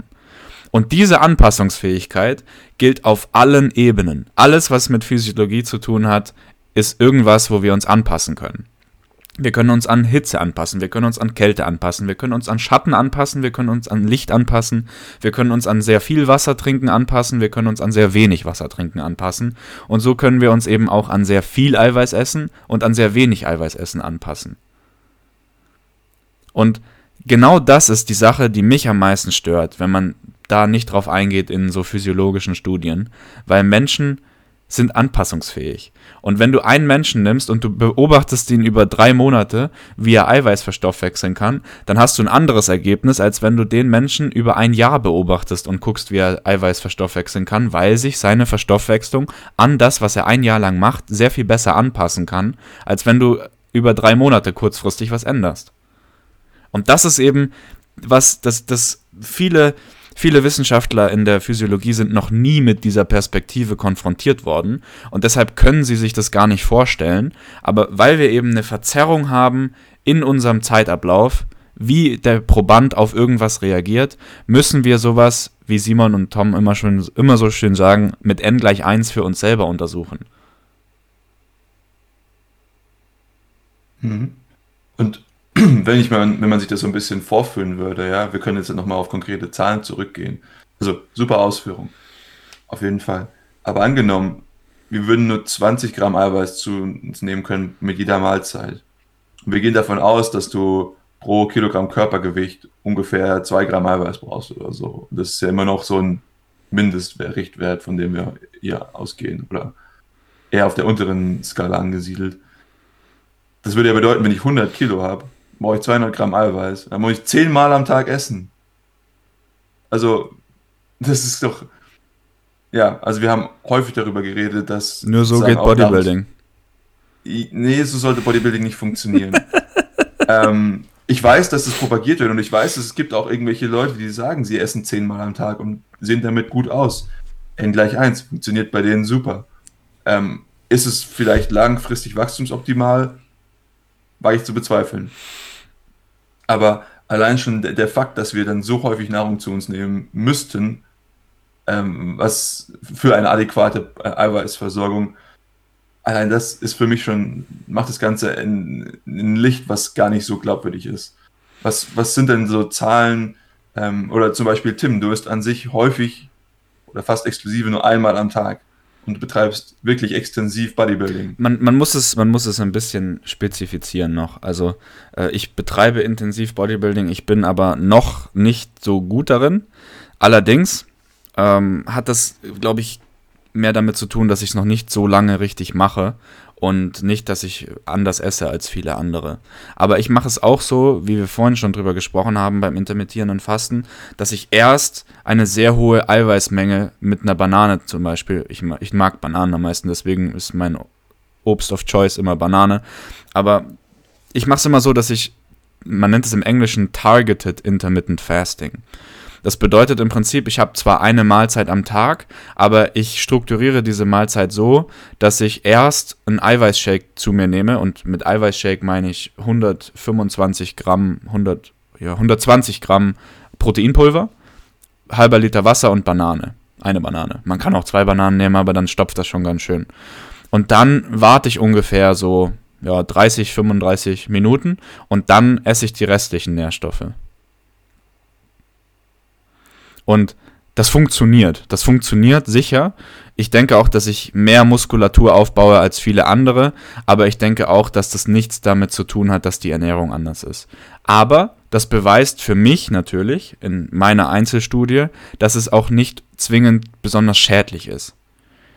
Und diese Anpassungsfähigkeit gilt auf allen Ebenen. Alles, was mit Physiologie zu tun hat, ist irgendwas, wo wir uns anpassen können. Wir können uns an Hitze anpassen, wir können uns an Kälte anpassen, wir können uns an Schatten anpassen, wir können uns an Licht anpassen, wir können uns an sehr viel Wasser trinken anpassen, wir können uns an sehr wenig Wasser trinken anpassen. Und so können wir uns eben auch an sehr viel Eiweiß essen und an sehr wenig Eiweiß essen anpassen. Und genau das ist die Sache, die mich am meisten stört, wenn man da nicht drauf eingeht in so physiologischen Studien, weil Menschen sind anpassungsfähig. Und wenn du einen Menschen nimmst und du beobachtest ihn über drei Monate, wie er Eiweiß verstoffwechseln kann, dann hast du ein anderes Ergebnis, als wenn du den Menschen über ein Jahr beobachtest und guckst, wie er Eiweiß verstoffwechseln kann, weil sich seine Verstoffwechslung an das, was er ein Jahr lang macht, sehr viel besser anpassen kann, als wenn du über drei Monate kurzfristig was änderst. Und das ist eben was, das, das viele Viele Wissenschaftler in der Physiologie sind noch nie mit dieser Perspektive konfrontiert worden und deshalb können sie sich das gar nicht vorstellen. Aber weil wir eben eine Verzerrung haben in unserem Zeitablauf, wie der Proband auf irgendwas reagiert, müssen wir sowas, wie Simon und Tom immer, schon, immer so schön sagen, mit n gleich 1 für uns selber untersuchen. Mhm. Und wenn ich mal, wenn man sich das so ein bisschen vorführen würde, ja, wir können jetzt nochmal auf konkrete Zahlen zurückgehen. Also super Ausführung. Auf jeden Fall. Aber angenommen, wir würden nur 20 Gramm Eiweiß zu uns nehmen können mit jeder Mahlzeit. Wir gehen davon aus, dass du pro Kilogramm Körpergewicht ungefähr 2 Gramm Eiweiß brauchst oder so. Das ist ja immer noch so ein Mindestrichtwert, von dem wir hier ausgehen. Oder eher auf der unteren Skala angesiedelt. Das würde ja bedeuten, wenn ich 100 Kilo habe, brauche ich 200 Gramm Eiweiß. Dann muss ich zehnmal am Tag essen. Also, das ist doch. Ja, also wir haben häufig darüber geredet, dass. Nur so geht Bodybuilding. Nachts, nee, so sollte Bodybuilding nicht funktionieren. ähm, ich weiß, dass es propagiert wird und ich weiß, dass es gibt auch irgendwelche Leute, die sagen, sie essen zehnmal am Tag und sehen damit gut aus. N gleich 1 funktioniert bei denen super. Ähm, ist es vielleicht langfristig wachstumsoptimal? War ich zu bezweifeln. Aber allein schon der, der, Fakt, dass wir dann so häufig Nahrung zu uns nehmen müssten, ähm, was für eine adäquate äh, Eiweißversorgung, allein das ist für mich schon, macht das Ganze in, in Licht, was gar nicht so glaubwürdig ist. Was, was sind denn so Zahlen, ähm, oder zum Beispiel Tim, du isst an sich häufig oder fast exklusive nur einmal am Tag und betreibst wirklich extensiv Bodybuilding. Man, man, muss es, man muss es ein bisschen spezifizieren noch. Also äh, ich betreibe intensiv Bodybuilding, ich bin aber noch nicht so gut darin. Allerdings ähm, hat das, glaube ich, mehr damit zu tun, dass ich es noch nicht so lange richtig mache und nicht, dass ich anders esse als viele andere. Aber ich mache es auch so, wie wir vorhin schon drüber gesprochen haben beim intermittierenden Fasten, dass ich erst eine sehr hohe Eiweißmenge mit einer Banane zum Beispiel, ich, ich mag Bananen am meisten, deswegen ist mein Obst of Choice immer Banane, aber ich mache es immer so, dass ich, man nennt es im Englischen Targeted Intermittent Fasting. Das bedeutet im Prinzip, ich habe zwar eine Mahlzeit am Tag, aber ich strukturiere diese Mahlzeit so, dass ich erst einen Eiweißshake zu mir nehme und mit Eiweißshake meine ich 125 Gramm, 100, ja, 120 Gramm Proteinpulver, halber Liter Wasser und Banane. Eine Banane. Man kann auch zwei Bananen nehmen, aber dann stopft das schon ganz schön. Und dann warte ich ungefähr so ja, 30, 35 Minuten und dann esse ich die restlichen Nährstoffe. Und das funktioniert. Das funktioniert sicher. Ich denke auch, dass ich mehr Muskulatur aufbaue als viele andere, aber ich denke auch, dass das nichts damit zu tun hat, dass die Ernährung anders ist. Aber das beweist für mich natürlich in meiner Einzelstudie, dass es auch nicht zwingend besonders schädlich ist.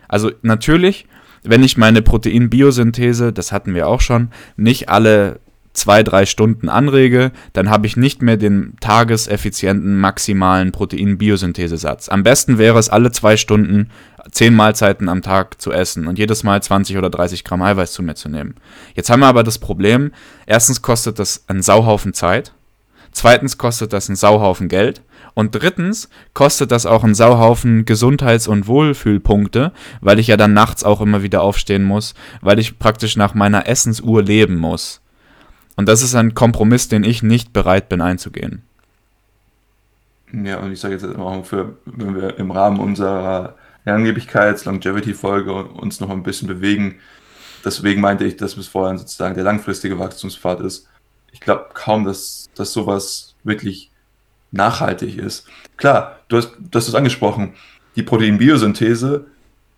Also natürlich, wenn ich meine Proteinbiosynthese, das hatten wir auch schon, nicht alle zwei, drei Stunden anrege, dann habe ich nicht mehr den tageseffizienten maximalen Protein-Biosynthesesatz. Am besten wäre es, alle zwei Stunden zehn Mahlzeiten am Tag zu essen und jedes Mal 20 oder 30 Gramm Eiweiß zu mir zu nehmen. Jetzt haben wir aber das Problem, erstens kostet das einen Sauhaufen Zeit, zweitens kostet das einen Sauhaufen Geld und drittens kostet das auch einen Sauhaufen Gesundheits- und Wohlfühlpunkte, weil ich ja dann nachts auch immer wieder aufstehen muss, weil ich praktisch nach meiner Essensuhr leben muss. Und das ist ein Kompromiss, den ich nicht bereit bin einzugehen. Ja, und ich sage jetzt auch für, wenn wir im Rahmen unserer Langlebigkeits-Longevity-Folge uns noch ein bisschen bewegen, deswegen meinte ich, dass bis vorhin sozusagen der langfristige Wachstumspfad ist. Ich glaube kaum, dass, dass sowas wirklich nachhaltig ist. Klar, du hast, du hast es angesprochen, die Proteinbiosynthese,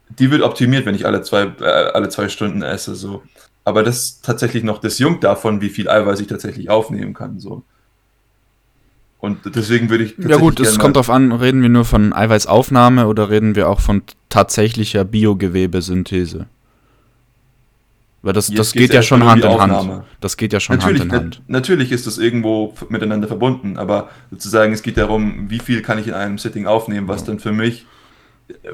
die wird optimiert, wenn ich alle zwei, äh, alle zwei Stunden esse. So aber das ist tatsächlich noch das Jung davon, wie viel Eiweiß ich tatsächlich aufnehmen kann. So. Und deswegen würde ich. Ja, gut, es kommt darauf an, reden wir nur von Eiweißaufnahme oder reden wir auch von tatsächlicher Biogewebesynthese? Weil das, das geht ja schon Hand in Hand. Das geht ja schon natürlich, Hand in Hand. Natürlich ist das irgendwo miteinander verbunden, aber sozusagen es geht darum, wie viel kann ich in einem Setting aufnehmen, was dann für mich,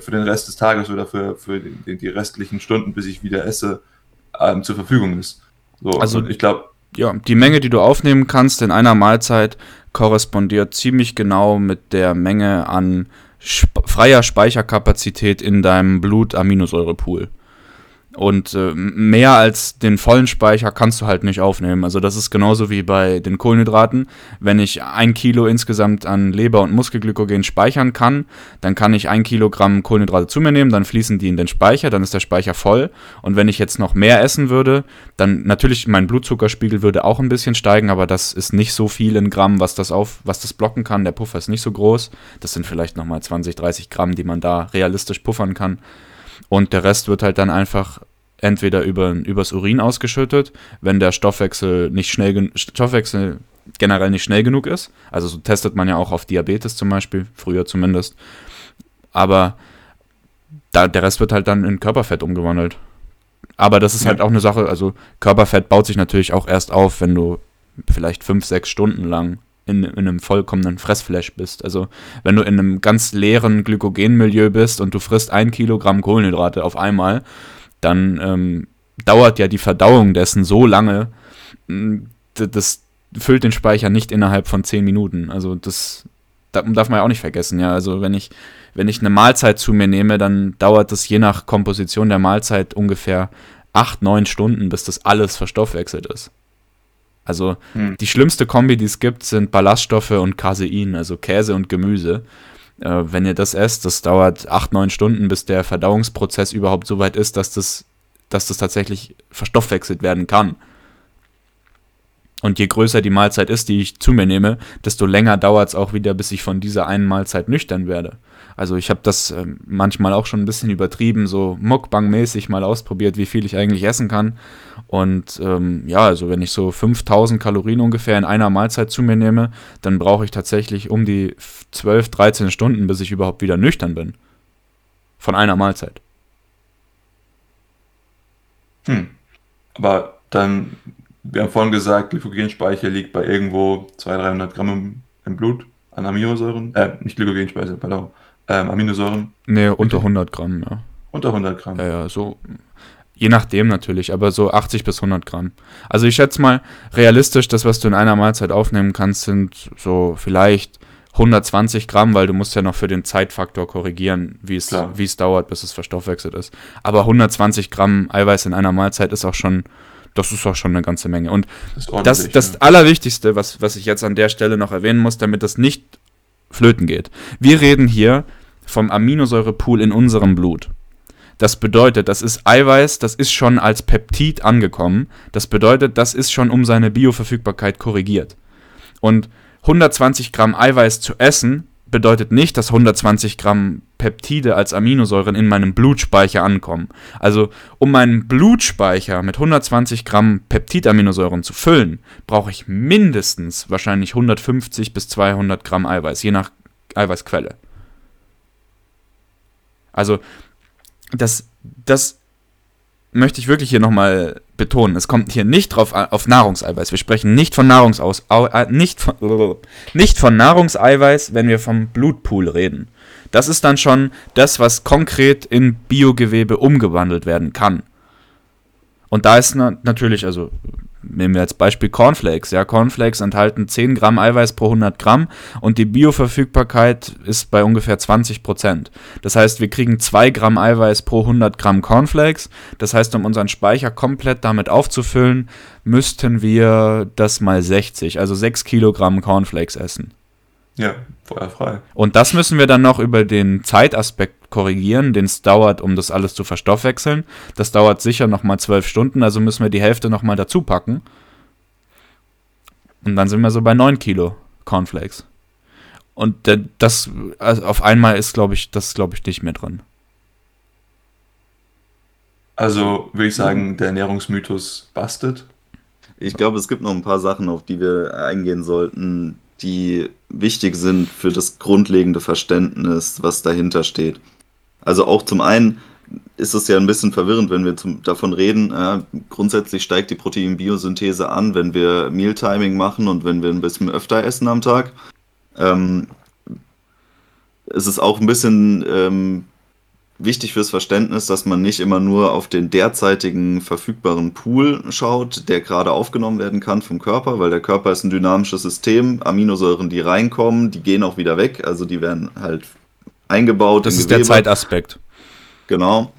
für den Rest des Tages oder für, für die restlichen Stunden, bis ich wieder esse, ähm, zur Verfügung ist. So, also ich glaube. Ja, die Menge, die du aufnehmen kannst in einer Mahlzeit, korrespondiert ziemlich genau mit der Menge an sp freier Speicherkapazität in deinem Blut-Aminosäurepool. Und äh, mehr als den vollen Speicher kannst du halt nicht aufnehmen. Also das ist genauso wie bei den Kohlenhydraten. Wenn ich ein Kilo insgesamt an Leber- und Muskelglykogen speichern kann, dann kann ich ein Kilogramm Kohlenhydrate zu mir nehmen, dann fließen die in den Speicher, dann ist der Speicher voll. Und wenn ich jetzt noch mehr essen würde, dann natürlich mein Blutzuckerspiegel würde auch ein bisschen steigen, aber das ist nicht so viel in Gramm, was das auf, was das blocken kann. Der Puffer ist nicht so groß. Das sind vielleicht nochmal 20, 30 Gramm, die man da realistisch puffern kann. Und der Rest wird halt dann einfach entweder über, übers Urin ausgeschüttet, wenn der Stoffwechsel nicht schnell Stoffwechsel generell nicht schnell genug ist. Also so testet man ja auch auf Diabetes zum Beispiel, früher zumindest. Aber da, der Rest wird halt dann in Körperfett umgewandelt. Aber das ist ja. halt auch eine Sache, also Körperfett baut sich natürlich auch erst auf, wenn du vielleicht fünf, sechs Stunden lang in, in einem vollkommenen Fressflash bist. Also wenn du in einem ganz leeren Glykogenmilieu bist und du frisst ein Kilogramm Kohlenhydrate auf einmal, dann ähm, dauert ja die Verdauung dessen so lange, das füllt den Speicher nicht innerhalb von zehn Minuten. Also das darf man ja auch nicht vergessen. Ja, also wenn ich wenn ich eine Mahlzeit zu mir nehme, dann dauert das je nach Komposition der Mahlzeit ungefähr acht neun Stunden, bis das alles verstoffwechselt ist. Also hm. die schlimmste Kombi, die es gibt, sind Ballaststoffe und Casein, also Käse und Gemüse. Äh, wenn ihr das esst, das dauert acht, neun Stunden, bis der Verdauungsprozess überhaupt so weit ist, dass das, dass das tatsächlich verstoffwechselt werden kann. Und je größer die Mahlzeit ist, die ich zu mir nehme, desto länger dauert es auch wieder, bis ich von dieser einen Mahlzeit nüchtern werde. Also ich habe das äh, manchmal auch schon ein bisschen übertrieben, so Mukbang-mäßig mal ausprobiert, wie viel ich eigentlich essen kann. Und ähm, ja, also wenn ich so 5000 Kalorien ungefähr in einer Mahlzeit zu mir nehme, dann brauche ich tatsächlich um die 12, 13 Stunden, bis ich überhaupt wieder nüchtern bin. Von einer Mahlzeit. Hm. Aber dann, wir haben vorhin gesagt, Glykogenspeicher liegt bei irgendwo 200, 300 Gramm im, Blut an Aminosäuren. Äh, nicht Glykogenspeicher, pardon ähm, Aminosäuren? Nee, unter 100 Gramm, ja. Unter 100 Gramm? Ja, ja, so. Je nachdem natürlich, aber so 80 bis 100 Gramm. Also ich schätze mal, realistisch, das, was du in einer Mahlzeit aufnehmen kannst, sind so vielleicht 120 Gramm, weil du musst ja noch für den Zeitfaktor korrigieren, wie es, wie es dauert, bis es verstoffwechselt ist. Aber 120 Gramm Eiweiß in einer Mahlzeit ist auch schon, das ist auch schon eine ganze Menge. Und das, das, ja. Allerwichtigste, was, was ich jetzt an der Stelle noch erwähnen muss, damit das nicht flöten geht. Wir reden hier vom Aminosäurepool in unserem Blut. Das bedeutet, das ist Eiweiß, das ist schon als Peptid angekommen. Das bedeutet, das ist schon um seine Bioverfügbarkeit korrigiert. Und 120 Gramm Eiweiß zu essen bedeutet nicht, dass 120 Gramm Peptide als Aminosäuren in meinem Blutspeicher ankommen. Also, um meinen Blutspeicher mit 120 Gramm Peptidaminosäuren zu füllen, brauche ich mindestens wahrscheinlich 150 bis 200 Gramm Eiweiß, je nach Eiweißquelle. Also, das, das möchte ich wirklich hier nochmal betonen. Es kommt hier nicht drauf auf Nahrungseiweiß. Wir sprechen nicht von Nahrungsaus, äh, nicht von, nicht von Nahrungseiweiß, wenn wir vom Blutpool reden. Das ist dann schon das, was konkret in Biogewebe umgewandelt werden kann. Und da ist na natürlich, also nehmen wir als Beispiel Cornflakes. Ja, Cornflakes enthalten 10 Gramm Eiweiß pro 100 Gramm und die Bioverfügbarkeit ist bei ungefähr 20 Prozent. Das heißt, wir kriegen 2 Gramm Eiweiß pro 100 Gramm Cornflakes. Das heißt, um unseren Speicher komplett damit aufzufüllen, müssten wir das mal 60, also 6 Kilogramm Cornflakes essen. Ja, feuerfrei. Und das müssen wir dann noch über den Zeitaspekt korrigieren, den es dauert, um das alles zu verstoffwechseln. Das dauert sicher nochmal zwölf Stunden, also müssen wir die Hälfte nochmal dazu packen. Und dann sind wir so bei 9 Kilo Cornflakes. Und das also auf einmal ist, glaube ich, das glaube ich nicht mehr drin. Also würde ich sagen, der Ernährungsmythos bastet. Ich glaube, es gibt noch ein paar Sachen, auf die wir eingehen sollten, die wichtig sind für das grundlegende Verständnis, was dahinter steht. Also auch zum einen ist es ja ein bisschen verwirrend, wenn wir zum, davon reden, äh, grundsätzlich steigt die Proteinbiosynthese an, wenn wir Mealtiming machen und wenn wir ein bisschen öfter essen am Tag. Ähm, es ist auch ein bisschen ähm, wichtig fürs Verständnis, dass man nicht immer nur auf den derzeitigen verfügbaren Pool schaut, der gerade aufgenommen werden kann vom Körper, weil der Körper ist ein dynamisches System. Aminosäuren, die reinkommen, die gehen auch wieder weg, also die werden halt eingebaut. Das ist Gewebe. der Zeitaspekt. Genau.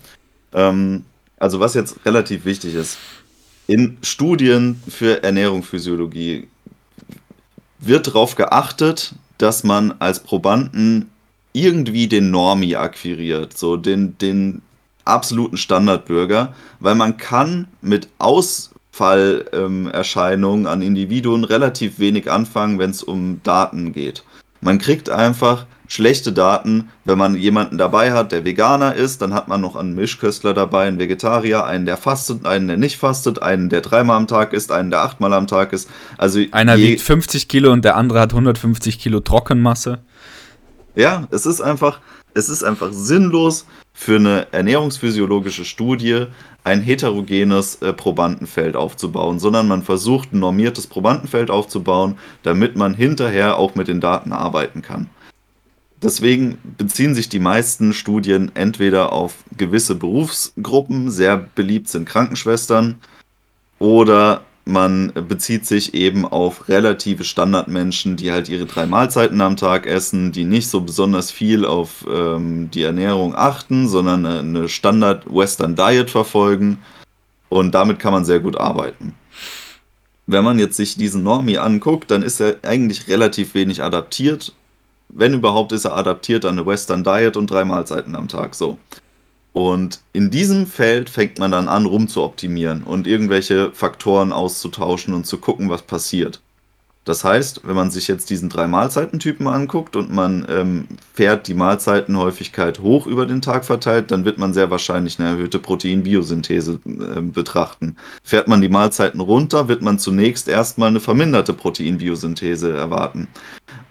Ähm, also was jetzt relativ wichtig ist, in Studien für Ernährungsphysiologie wird darauf geachtet, dass man als Probanden irgendwie den Normi akquiriert, so den, den absoluten Standardbürger, weil man kann mit Ausfallerscheinungen ähm, an Individuen relativ wenig anfangen, wenn es um Daten geht. Man kriegt einfach schlechte Daten, wenn man jemanden dabei hat, der Veganer ist, dann hat man noch einen Mischköstler dabei, einen Vegetarier, einen, der fastet, einen, der nicht fastet, einen, der dreimal am Tag ist, einen, der achtmal am Tag ist. Also einer wiegt 50 Kilo und der andere hat 150 Kilo Trockenmasse. Ja, es ist einfach, es ist einfach sinnlos für eine ernährungsphysiologische Studie ein heterogenes äh, Probandenfeld aufzubauen, sondern man versucht ein normiertes Probandenfeld aufzubauen, damit man hinterher auch mit den Daten arbeiten kann. Deswegen beziehen sich die meisten Studien entweder auf gewisse Berufsgruppen, sehr beliebt sind Krankenschwestern, oder man bezieht sich eben auf relative Standardmenschen, die halt ihre drei Mahlzeiten am Tag essen, die nicht so besonders viel auf ähm, die Ernährung achten, sondern eine Standard-Western-Diet verfolgen. Und damit kann man sehr gut arbeiten. Wenn man jetzt sich diesen Normi anguckt, dann ist er eigentlich relativ wenig adaptiert. Wenn überhaupt, ist er adaptiert an eine Western Diet und drei Mahlzeiten am Tag. So. Und in diesem Feld fängt man dann an, rumzuoptimieren und irgendwelche Faktoren auszutauschen und zu gucken, was passiert. Das heißt, wenn man sich jetzt diesen drei Mahlzeitentypen anguckt und man ähm, fährt die Mahlzeitenhäufigkeit hoch über den Tag verteilt, dann wird man sehr wahrscheinlich eine erhöhte Proteinbiosynthese äh, betrachten. Fährt man die Mahlzeiten runter, wird man zunächst erstmal eine verminderte Proteinbiosynthese erwarten.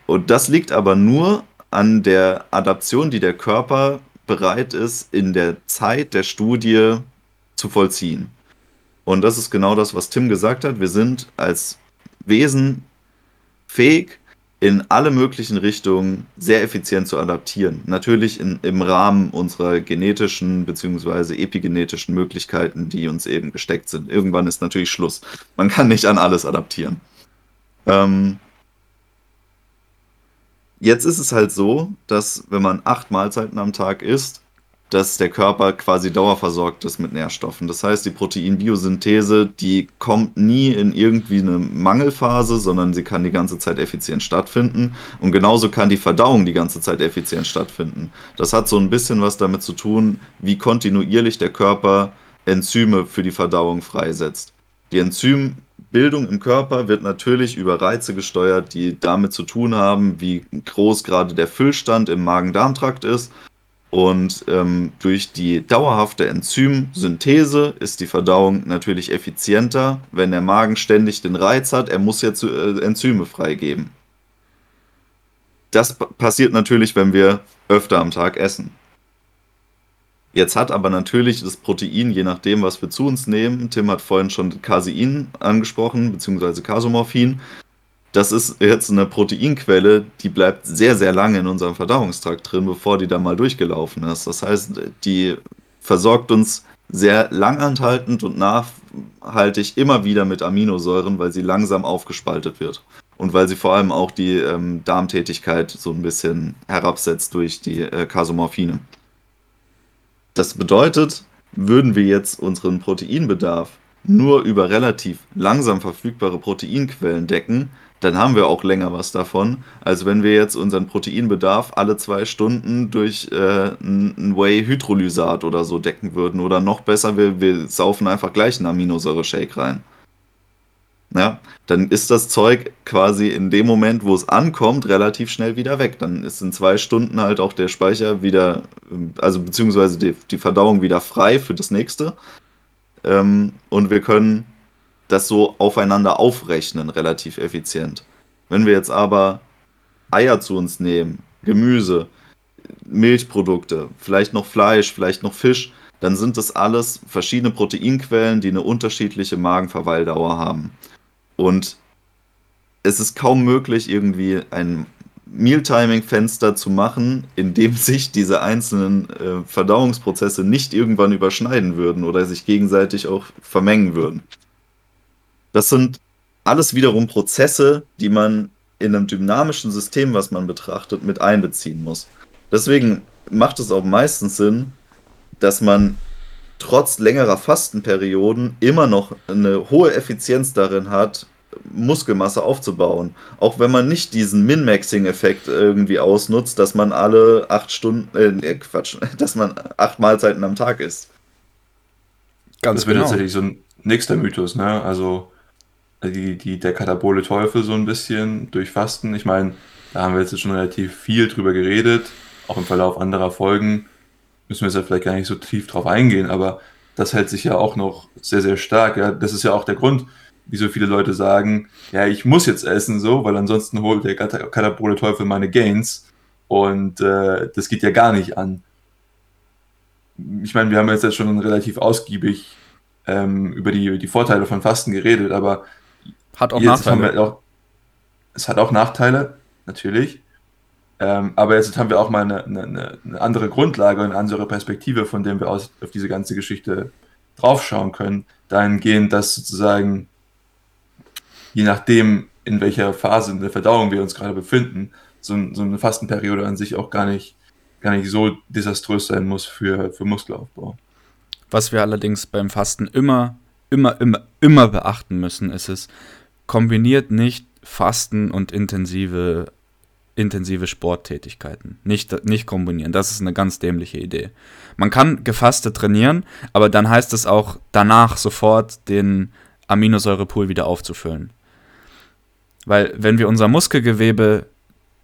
Und das liegt aber nur an der Adaption, die der Körper bereit ist, in der Zeit der Studie zu vollziehen. Und das ist genau das, was Tim gesagt hat. Wir sind als Wesen fähig, in alle möglichen Richtungen sehr effizient zu adaptieren. Natürlich in, im Rahmen unserer genetischen bzw. epigenetischen Möglichkeiten, die uns eben gesteckt sind. Irgendwann ist natürlich Schluss. Man kann nicht an alles adaptieren. Ähm, Jetzt ist es halt so, dass wenn man acht Mahlzeiten am Tag isst, dass der Körper quasi dauerversorgt ist mit Nährstoffen. Das heißt, die Proteinbiosynthese, die kommt nie in irgendwie eine Mangelphase, sondern sie kann die ganze Zeit effizient stattfinden. Und genauso kann die Verdauung die ganze Zeit effizient stattfinden. Das hat so ein bisschen was damit zu tun, wie kontinuierlich der Körper Enzyme für die Verdauung freisetzt. Die Enzyme Bildung im Körper wird natürlich über Reize gesteuert, die damit zu tun haben, wie groß gerade der Füllstand im Magen-Darm-Trakt ist. Und ähm, durch die dauerhafte Enzymsynthese ist die Verdauung natürlich effizienter, wenn der Magen ständig den Reiz hat, er muss jetzt äh, Enzyme freigeben. Das passiert natürlich, wenn wir öfter am Tag essen. Jetzt hat aber natürlich das Protein, je nachdem, was wir zu uns nehmen, Tim hat vorhin schon Casein angesprochen, beziehungsweise Casomorphin. Das ist jetzt eine Proteinquelle, die bleibt sehr, sehr lange in unserem Verdauungstrakt drin, bevor die da mal durchgelaufen ist. Das heißt, die versorgt uns sehr langanhaltend und nachhaltig immer wieder mit Aminosäuren, weil sie langsam aufgespaltet wird. Und weil sie vor allem auch die ähm, Darmtätigkeit so ein bisschen herabsetzt durch die äh, Casomorphine. Das bedeutet, würden wir jetzt unseren Proteinbedarf nur über relativ langsam verfügbare Proteinquellen decken, dann haben wir auch länger was davon, als wenn wir jetzt unseren Proteinbedarf alle zwei Stunden durch äh, ein Whey-Hydrolysat oder so decken würden. Oder noch besser, wir, wir saufen einfach gleich einen Aminosäure-Shake rein ja, dann ist das Zeug quasi in dem Moment, wo es ankommt, relativ schnell wieder weg. Dann ist in zwei Stunden halt auch der Speicher wieder, also beziehungsweise die, die Verdauung wieder frei für das nächste. Ähm, und wir können das so aufeinander aufrechnen, relativ effizient. Wenn wir jetzt aber Eier zu uns nehmen, Gemüse, Milchprodukte, vielleicht noch Fleisch, vielleicht noch Fisch, dann sind das alles verschiedene Proteinquellen, die eine unterschiedliche Magenverweildauer haben. Und es ist kaum möglich, irgendwie ein Mealtiming-Fenster zu machen, in dem sich diese einzelnen äh, Verdauungsprozesse nicht irgendwann überschneiden würden oder sich gegenseitig auch vermengen würden. Das sind alles wiederum Prozesse, die man in einem dynamischen System, was man betrachtet, mit einbeziehen muss. Deswegen macht es auch meistens Sinn, dass man trotz längerer Fastenperioden immer noch eine hohe Effizienz darin hat, Muskelmasse aufzubauen. Auch wenn man nicht diesen Min-Maxing-Effekt irgendwie ausnutzt, dass man alle acht Stunden, äh, Quatsch, dass man acht Mahlzeiten am Tag isst. Ganz das wäre genau. tatsächlich so ein nächster Mythos, ne? Also die, die, der katabole Teufel so ein bisschen durch Fasten. Ich meine, da haben wir jetzt schon relativ viel drüber geredet, auch im Verlauf anderer Folgen müssen wir jetzt ja vielleicht gar nicht so tief drauf eingehen, aber das hält sich ja auch noch sehr, sehr stark. Ja? Das ist ja auch der Grund, wieso viele Leute sagen, ja, ich muss jetzt essen so, weil ansonsten holt der Katabole Teufel meine Gains und äh, das geht ja gar nicht an. Ich meine, wir haben jetzt schon relativ ausgiebig ähm, über die, die Vorteile von Fasten geredet, aber hat auch Nachteile. Auch, es hat auch Nachteile, natürlich. Ähm, aber jetzt haben wir auch mal eine, eine, eine, andere Grundlage, eine andere Perspektive, von der wir aus auf diese ganze Geschichte draufschauen können. Dahingehend, dass sozusagen, je nachdem, in welcher Phase in der Verdauung wir uns gerade befinden, so, so eine Fastenperiode an sich auch gar nicht, gar nicht so desaströs sein muss für, für Muskelaufbau. Was wir allerdings beim Fasten immer, immer, immer, immer beachten müssen, ist es, kombiniert nicht Fasten und intensive intensive Sporttätigkeiten. Nicht, nicht kombinieren. Das ist eine ganz dämliche Idee. Man kann gefastet trainieren, aber dann heißt es auch danach sofort den Aminosäurepool wieder aufzufüllen. Weil wenn wir unser Muskelgewebe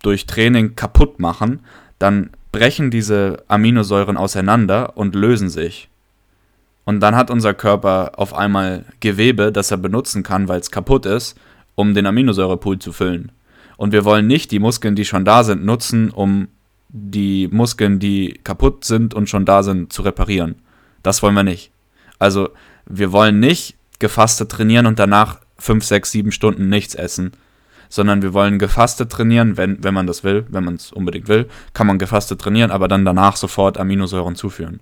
durch Training kaputt machen, dann brechen diese Aminosäuren auseinander und lösen sich. Und dann hat unser Körper auf einmal Gewebe, das er benutzen kann, weil es kaputt ist, um den Aminosäurepool zu füllen. Und wir wollen nicht die Muskeln, die schon da sind, nutzen, um die Muskeln, die kaputt sind und schon da sind, zu reparieren. Das wollen wir nicht. Also wir wollen nicht gefastet trainieren und danach 5, 6, 7 Stunden nichts essen, sondern wir wollen gefastet trainieren, wenn, wenn man das will, wenn man es unbedingt will, kann man gefastet trainieren, aber dann danach sofort Aminosäuren zuführen.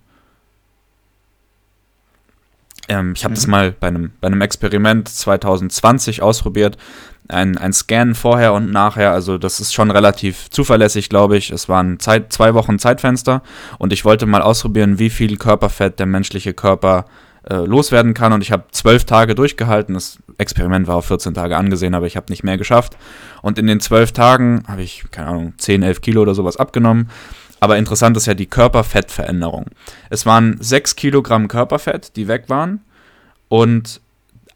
Ähm, ich habe mhm. das mal bei einem, bei einem Experiment 2020 ausprobiert. Ein, ein Scan vorher und nachher, also das ist schon relativ zuverlässig, glaube ich. Es waren Zeit, zwei Wochen Zeitfenster und ich wollte mal ausprobieren, wie viel Körperfett der menschliche Körper äh, loswerden kann. Und ich habe zwölf Tage durchgehalten. Das Experiment war auf 14 Tage angesehen, aber ich habe nicht mehr geschafft. Und in den zwölf Tagen habe ich, keine Ahnung, 10, 11 Kilo oder sowas abgenommen. Aber interessant ist ja die Körperfettveränderung. Es waren 6 Kilogramm Körperfett, die weg waren. Und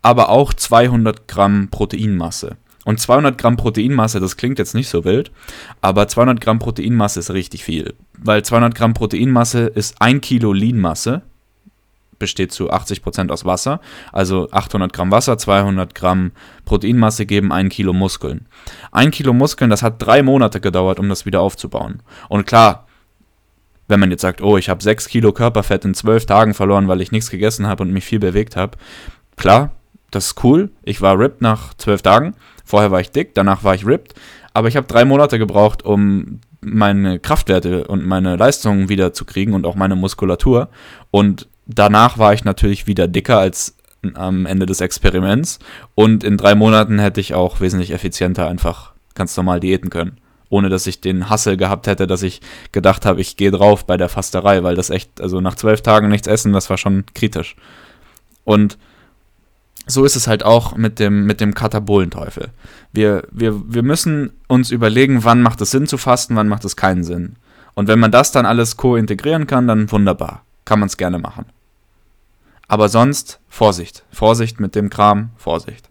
aber auch 200 Gramm Proteinmasse. Und 200 Gramm Proteinmasse, das klingt jetzt nicht so wild, aber 200 Gramm Proteinmasse ist richtig viel. Weil 200 Gramm Proteinmasse ist ein Kilo Leanmasse, besteht zu 80% aus Wasser. Also 800 Gramm Wasser, 200 Gramm Proteinmasse geben ein Kilo Muskeln. Ein Kilo Muskeln, das hat drei Monate gedauert, um das wieder aufzubauen. Und klar, wenn man jetzt sagt, oh, ich habe 6 Kilo Körperfett in 12 Tagen verloren, weil ich nichts gegessen habe und mich viel bewegt habe, klar, das ist cool. Ich war ripped nach 12 Tagen. Vorher war ich dick, danach war ich ripped. Aber ich habe drei Monate gebraucht, um meine Kraftwerte und meine Leistungen wieder zu kriegen und auch meine Muskulatur. Und danach war ich natürlich wieder dicker als am Ende des Experiments. Und in drei Monaten hätte ich auch wesentlich effizienter einfach ganz normal diäten können. Ohne dass ich den Hassel gehabt hätte, dass ich gedacht habe, ich gehe drauf bei der Fasterei, weil das echt, also nach zwölf Tagen nichts essen, das war schon kritisch. Und so ist es halt auch mit dem, mit dem Katabolenteufel. Wir, wir, wir müssen uns überlegen, wann macht es Sinn zu fasten, wann macht es keinen Sinn. Und wenn man das dann alles co-integrieren kann, dann wunderbar. Kann man es gerne machen. Aber sonst Vorsicht. Vorsicht mit dem Kram, Vorsicht.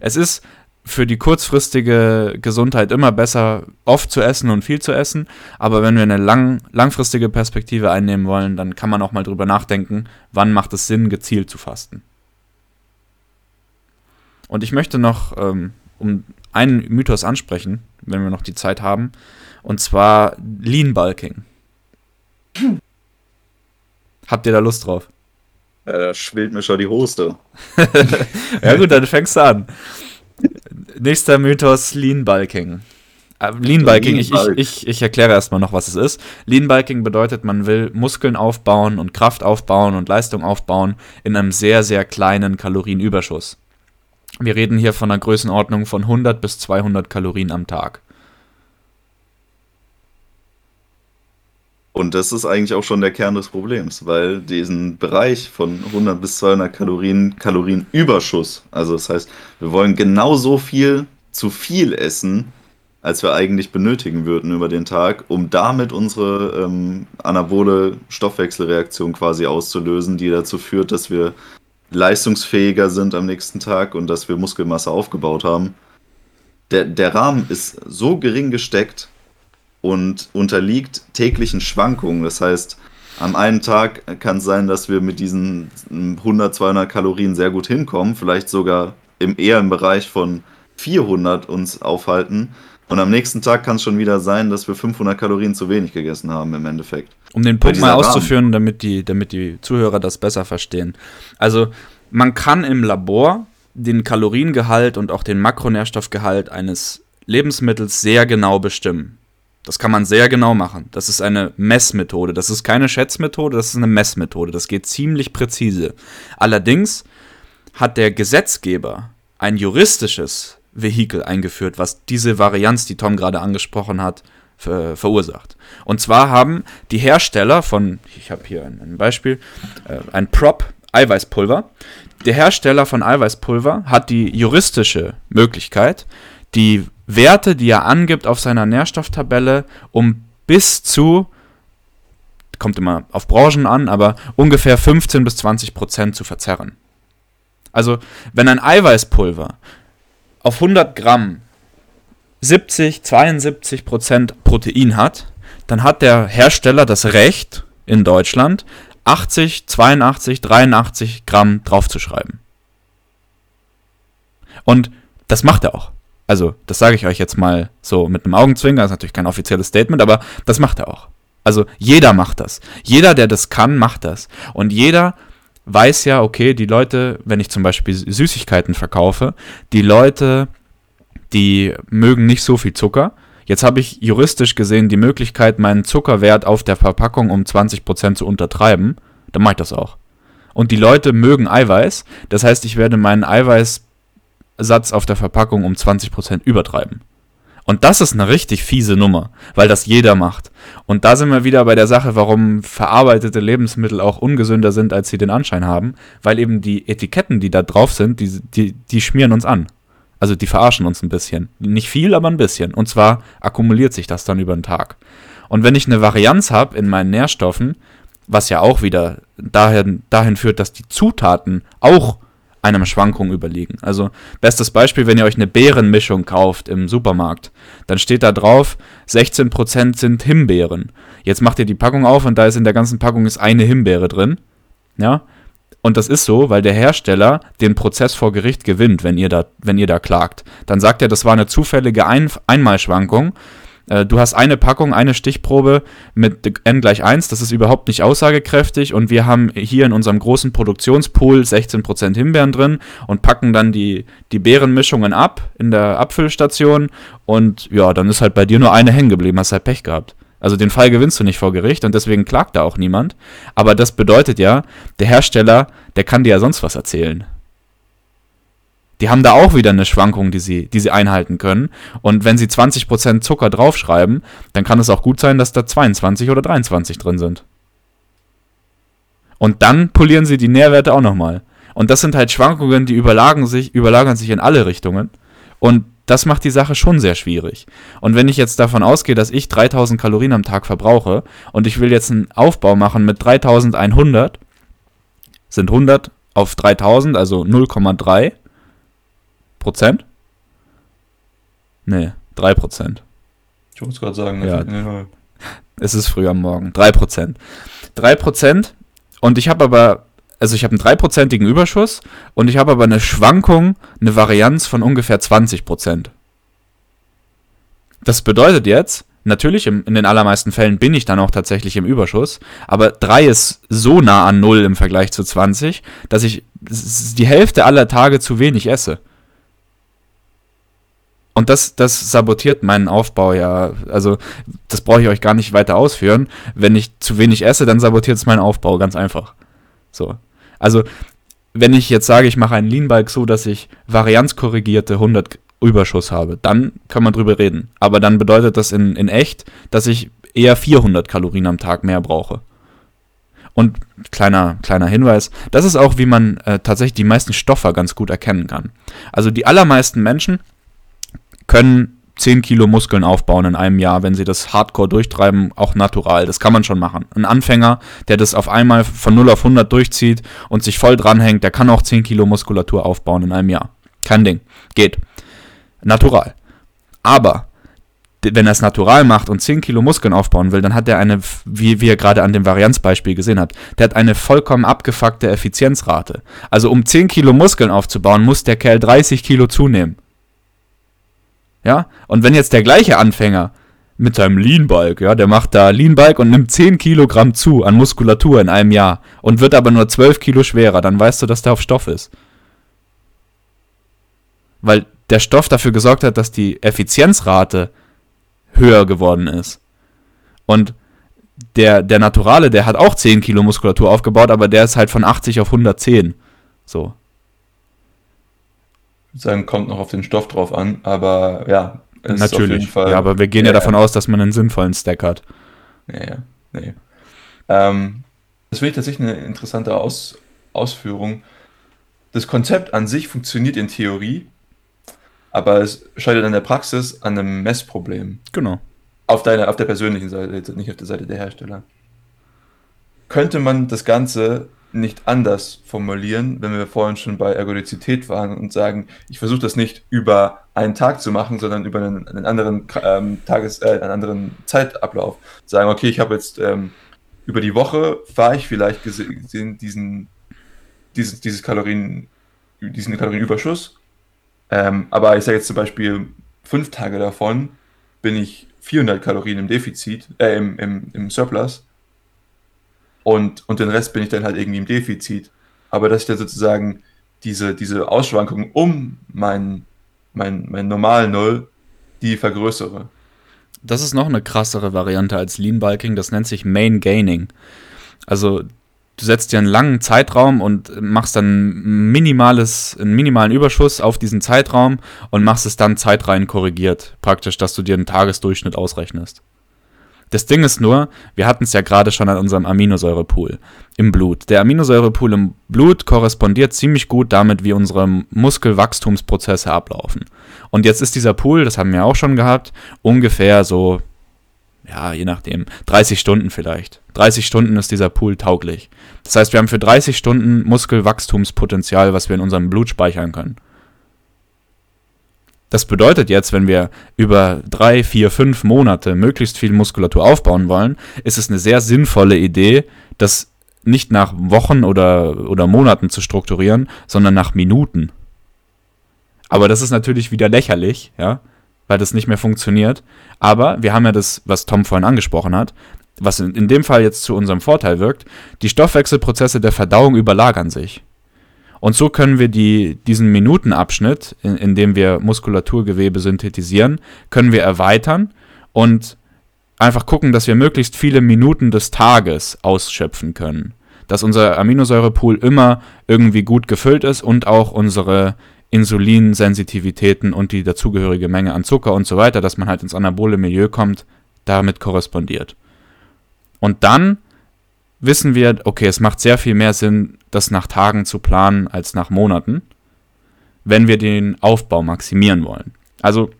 Es ist für die kurzfristige Gesundheit immer besser, oft zu essen und viel zu essen. Aber wenn wir eine lang, langfristige Perspektive einnehmen wollen, dann kann man auch mal drüber nachdenken, wann macht es Sinn, gezielt zu fasten. Und ich möchte noch ähm, um einen Mythos ansprechen, wenn wir noch die Zeit haben, und zwar Lean Bulking. Habt ihr da Lust drauf? Ja, da schwillt mir schon die Hoste. ja gut, dann fängst du an. Nächster Mythos, Lean Bulking. Äh, Lean Bulking, ich, ich, ich, ich erkläre erstmal noch, was es ist. Lean Bulking bedeutet, man will Muskeln aufbauen und Kraft aufbauen und Leistung aufbauen in einem sehr, sehr kleinen Kalorienüberschuss. Wir reden hier von einer Größenordnung von 100 bis 200 Kalorien am Tag. Und das ist eigentlich auch schon der Kern des Problems, weil diesen Bereich von 100 bis 200 Kalorien, Kalorienüberschuss, also das heißt, wir wollen genauso viel zu viel essen, als wir eigentlich benötigen würden über den Tag, um damit unsere ähm, anabole Stoffwechselreaktion quasi auszulösen, die dazu führt, dass wir leistungsfähiger sind am nächsten Tag und dass wir Muskelmasse aufgebaut haben. Der, der Rahmen ist so gering gesteckt und unterliegt täglichen Schwankungen. Das heißt, am einen Tag kann es sein, dass wir mit diesen 100, 200 Kalorien sehr gut hinkommen, vielleicht sogar im, eher im Bereich von 400 uns aufhalten. Und am nächsten Tag kann es schon wieder sein, dass wir 500 Kalorien zu wenig gegessen haben im Endeffekt. Um den Punkt mal auszuführen, damit die, damit die Zuhörer das besser verstehen. Also man kann im Labor den Kaloriengehalt und auch den Makronährstoffgehalt eines Lebensmittels sehr genau bestimmen. Das kann man sehr genau machen. Das ist eine Messmethode. Das ist keine Schätzmethode, das ist eine Messmethode. Das geht ziemlich präzise. Allerdings hat der Gesetzgeber ein juristisches Vehikel eingeführt, was diese Varianz, die Tom gerade angesprochen hat, ver verursacht. Und zwar haben die Hersteller von, ich habe hier ein, ein Beispiel, äh, ein Prop Eiweißpulver. Der Hersteller von Eiweißpulver hat die juristische Möglichkeit, die Werte, die er angibt auf seiner Nährstofftabelle, um bis zu, kommt immer auf Branchen an, aber ungefähr 15 bis 20 Prozent zu verzerren. Also, wenn ein Eiweißpulver auf 100 Gramm 70, 72 Prozent Protein hat, dann hat der Hersteller das Recht in Deutschland, 80, 82, 83 Gramm draufzuschreiben. Und das macht er auch. Also, das sage ich euch jetzt mal so mit einem Augenzwinger, das ist natürlich kein offizielles Statement, aber das macht er auch. Also, jeder macht das. Jeder, der das kann, macht das. Und jeder weiß ja, okay, die Leute, wenn ich zum Beispiel Süßigkeiten verkaufe, die Leute, die mögen nicht so viel Zucker. Jetzt habe ich juristisch gesehen die Möglichkeit, meinen Zuckerwert auf der Verpackung um 20% zu untertreiben. Dann mache ich das auch. Und die Leute mögen Eiweiß. Das heißt, ich werde meinen Eiweißsatz auf der Verpackung um 20% übertreiben. Und das ist eine richtig fiese Nummer, weil das jeder macht. Und da sind wir wieder bei der Sache, warum verarbeitete Lebensmittel auch ungesünder sind, als sie den Anschein haben, weil eben die Etiketten, die da drauf sind, die, die, die schmieren uns an. Also die verarschen uns ein bisschen. Nicht viel, aber ein bisschen. Und zwar akkumuliert sich das dann über den Tag. Und wenn ich eine Varianz habe in meinen Nährstoffen, was ja auch wieder dahin, dahin führt, dass die Zutaten auch einer Schwankung überliegen. Also bestes Beispiel, wenn ihr euch eine Beerenmischung kauft im Supermarkt, dann steht da drauf, 16% sind Himbeeren. Jetzt macht ihr die Packung auf und da ist in der ganzen Packung ist eine Himbeere drin. Ja, und das ist so, weil der Hersteller den Prozess vor Gericht gewinnt, wenn ihr da, wenn ihr da klagt. Dann sagt er, das war eine zufällige Ein Einmalschwankung. Äh, du hast eine Packung, eine Stichprobe mit n gleich 1, das ist überhaupt nicht aussagekräftig und wir haben hier in unserem großen Produktionspool 16% Himbeeren drin und packen dann die, die Beerenmischungen ab in der Abfüllstation und ja, dann ist halt bei dir nur eine hängen geblieben, hast halt Pech gehabt. Also den Fall gewinnst du nicht vor Gericht und deswegen klagt da auch niemand. Aber das bedeutet ja, der Hersteller, der kann dir ja sonst was erzählen. Die haben da auch wieder eine Schwankung, die sie, die sie einhalten können. Und wenn sie 20% Zucker draufschreiben, dann kann es auch gut sein, dass da 22 oder 23 drin sind. Und dann polieren sie die Nährwerte auch nochmal. Und das sind halt Schwankungen, die überlagern sich, überlagern sich in alle Richtungen. Und das macht die Sache schon sehr schwierig. Und wenn ich jetzt davon ausgehe, dass ich 3000 Kalorien am Tag verbrauche und ich will jetzt einen Aufbau machen mit 3100, sind 100 auf 3000, also 0,3 Prozent? Nee, 3 Prozent. Ich muss gerade sagen, ja, es ist früh am Morgen. 3 Prozent. 3 Prozent und ich habe aber also ich habe einen dreiprozentigen Überschuss und ich habe aber eine Schwankung, eine Varianz von ungefähr 20 Prozent. Das bedeutet jetzt, natürlich im, in den allermeisten Fällen bin ich dann auch tatsächlich im Überschuss, aber 3 ist so nah an 0 im Vergleich zu 20, dass ich die Hälfte aller Tage zu wenig esse. Und das, das sabotiert meinen Aufbau ja. Also, das brauche ich euch gar nicht weiter ausführen. Wenn ich zu wenig esse, dann sabotiert es meinen Aufbau, ganz einfach. So. Also, wenn ich jetzt sage, ich mache einen Lean-Bike so, dass ich varianzkorrigierte 100 Überschuss habe, dann kann man drüber reden. Aber dann bedeutet das in, in echt, dass ich eher 400 Kalorien am Tag mehr brauche. Und kleiner, kleiner Hinweis, das ist auch, wie man äh, tatsächlich die meisten Stoffe ganz gut erkennen kann. Also die allermeisten Menschen können 10 Kilo Muskeln aufbauen in einem Jahr, wenn sie das Hardcore durchtreiben, auch natural. Das kann man schon machen. Ein Anfänger, der das auf einmal von 0 auf 100 durchzieht und sich voll dranhängt, der kann auch 10 Kilo Muskulatur aufbauen in einem Jahr. Kein Ding. Geht. Natural. Aber wenn er es natural macht und 10 Kilo Muskeln aufbauen will, dann hat er eine, wie, ihr gerade an dem Varianzbeispiel gesehen habt, der hat eine vollkommen abgefuckte Effizienzrate. Also um 10 Kilo Muskeln aufzubauen, muss der Kerl 30 Kilo zunehmen. Ja? Und wenn jetzt der gleiche Anfänger mit seinem Lean Bulk, ja, der macht da Lean Bulk und nimmt 10 Kilogramm zu an Muskulatur in einem Jahr und wird aber nur 12 Kilo schwerer, dann weißt du, dass der auf Stoff ist. Weil der Stoff dafür gesorgt hat, dass die Effizienzrate höher geworden ist. Und der, der Naturale, der hat auch 10 Kilo Muskulatur aufgebaut, aber der ist halt von 80 auf 110. So sagen, kommt noch auf den Stoff drauf an, aber ja, Natürlich. ist auf jeden Fall. Ja, aber wir gehen ja, ja davon aus, dass man einen sinnvollen Stack hat. Ja, ja, nee. Ähm, das finde ich tatsächlich eine interessante Aus Ausführung. Das Konzept an sich funktioniert in Theorie, aber es scheitert in der Praxis an einem Messproblem. Genau. Auf, deiner, auf der persönlichen Seite, nicht auf der Seite der Hersteller. Könnte man das Ganze nicht anders formulieren, wenn wir vorhin schon bei Ergodizität waren und sagen, ich versuche das nicht über einen Tag zu machen, sondern über einen, einen anderen ähm, Tages, äh, einen anderen Zeitablauf. Sagen, okay, ich habe jetzt ähm, über die Woche fahre ich vielleicht gesehen diesen, dieses, dieses Kalorien, diesen Kalorienüberschuss. Ähm, aber ich sage jetzt zum Beispiel fünf Tage davon bin ich 400 Kalorien im Defizit, äh, im, im, im Surplus und, und den Rest bin ich dann halt irgendwie im Defizit. Aber dass ich dann sozusagen diese, diese Ausschwankungen um mein, mein, mein normal Null, die vergrößere. Das ist noch eine krassere Variante als Lean Bulking, das nennt sich Main Gaining. Also du setzt dir einen langen Zeitraum und machst dann minimales, einen minimalen Überschuss auf diesen Zeitraum und machst es dann zeitrein korrigiert. Praktisch, dass du dir einen Tagesdurchschnitt ausrechnest. Das Ding ist nur, wir hatten es ja gerade schon an unserem Aminosäurepool im Blut. Der Aminosäurepool im Blut korrespondiert ziemlich gut damit, wie unsere Muskelwachstumsprozesse ablaufen. Und jetzt ist dieser Pool, das haben wir auch schon gehabt, ungefähr so ja, je nachdem, 30 Stunden vielleicht. 30 Stunden ist dieser Pool tauglich. Das heißt, wir haben für 30 Stunden Muskelwachstumspotenzial, was wir in unserem Blut speichern können. Das bedeutet jetzt, wenn wir über drei, vier, fünf Monate möglichst viel Muskulatur aufbauen wollen, ist es eine sehr sinnvolle Idee, das nicht nach Wochen oder, oder Monaten zu strukturieren, sondern nach Minuten. Aber das ist natürlich wieder lächerlich, ja, weil das nicht mehr funktioniert. Aber wir haben ja das, was Tom vorhin angesprochen hat, was in, in dem Fall jetzt zu unserem Vorteil wirkt. Die Stoffwechselprozesse der Verdauung überlagern sich. Und so können wir die, diesen Minutenabschnitt, in, in dem wir Muskulaturgewebe synthetisieren, können wir erweitern und einfach gucken, dass wir möglichst viele Minuten des Tages ausschöpfen können. Dass unser Aminosäurepool immer irgendwie gut gefüllt ist und auch unsere Insulinsensitivitäten und die dazugehörige Menge an Zucker und so weiter, dass man halt ins anabole Milieu kommt, damit korrespondiert. Und dann wissen wir, okay, es macht sehr viel mehr Sinn, das nach Tagen zu planen als nach Monaten, wenn wir den Aufbau maximieren wollen. Also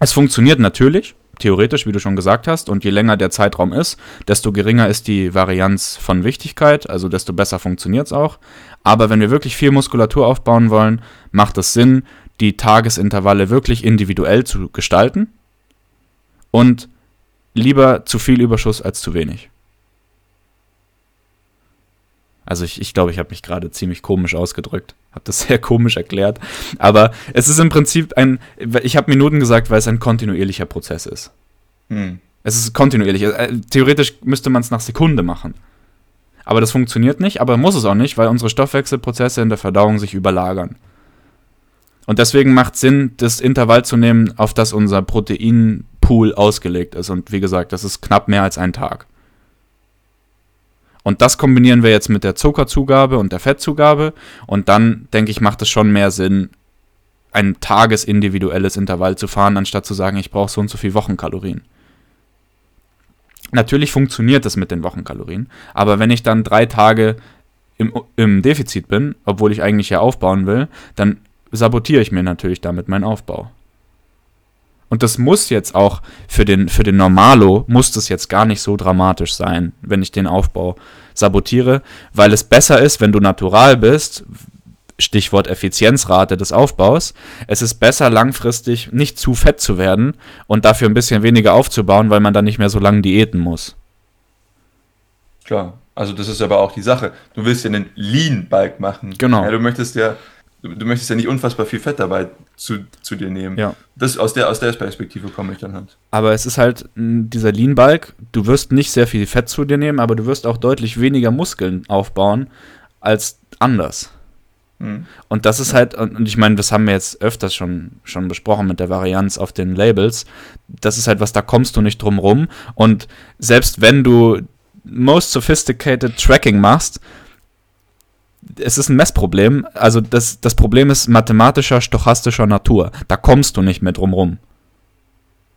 es funktioniert natürlich, theoretisch, wie du schon gesagt hast, und je länger der Zeitraum ist, desto geringer ist die Varianz von Wichtigkeit, also desto besser funktioniert es auch. Aber wenn wir wirklich viel Muskulatur aufbauen wollen, macht es Sinn, die Tagesintervalle wirklich individuell zu gestalten und lieber zu viel Überschuss als zu wenig. Also ich glaube, ich, glaub, ich habe mich gerade ziemlich komisch ausgedrückt. Habe das sehr komisch erklärt. Aber es ist im Prinzip ein, ich habe Minuten gesagt, weil es ein kontinuierlicher Prozess ist. Hm. Es ist kontinuierlich. Äh, theoretisch müsste man es nach Sekunde machen. Aber das funktioniert nicht, aber muss es auch nicht, weil unsere Stoffwechselprozesse in der Verdauung sich überlagern. Und deswegen macht es Sinn, das Intervall zu nehmen, auf das unser Proteinpool ausgelegt ist. Und wie gesagt, das ist knapp mehr als ein Tag. Und das kombinieren wir jetzt mit der Zuckerzugabe und der Fettzugabe. Und dann, denke ich, macht es schon mehr Sinn, ein tagesindividuelles Intervall zu fahren, anstatt zu sagen, ich brauche so und so viel Wochenkalorien. Natürlich funktioniert das mit den Wochenkalorien, aber wenn ich dann drei Tage im, im Defizit bin, obwohl ich eigentlich ja aufbauen will, dann sabotiere ich mir natürlich damit meinen Aufbau. Und das muss jetzt auch für den, für den Normalo, muss das jetzt gar nicht so dramatisch sein, wenn ich den Aufbau sabotiere, weil es besser ist, wenn du natural bist, Stichwort Effizienzrate des Aufbaus, es ist besser langfristig nicht zu fett zu werden und dafür ein bisschen weniger aufzubauen, weil man dann nicht mehr so lange diäten muss. Klar, also das ist aber auch die Sache. Du willst ja einen Lean-Bike machen. Genau. Ja, du möchtest ja du, du, möchtest ja nicht unfassbar viel Fett dabei zu, zu dir nehmen. Ja. Das, aus, der, aus der Perspektive komme ich dann halt. Aber es ist halt dieser Lean Bulk, du wirst nicht sehr viel Fett zu dir nehmen, aber du wirst auch deutlich weniger Muskeln aufbauen als anders. Mhm. Und das ist halt, und ich meine, das haben wir jetzt öfters schon, schon besprochen mit der Varianz auf den Labels. Das ist halt was, da kommst du nicht drum rum. Und selbst wenn du most sophisticated Tracking machst, es ist ein Messproblem. Also das, das Problem ist mathematischer, stochastischer Natur. Da kommst du nicht mehr drum rum.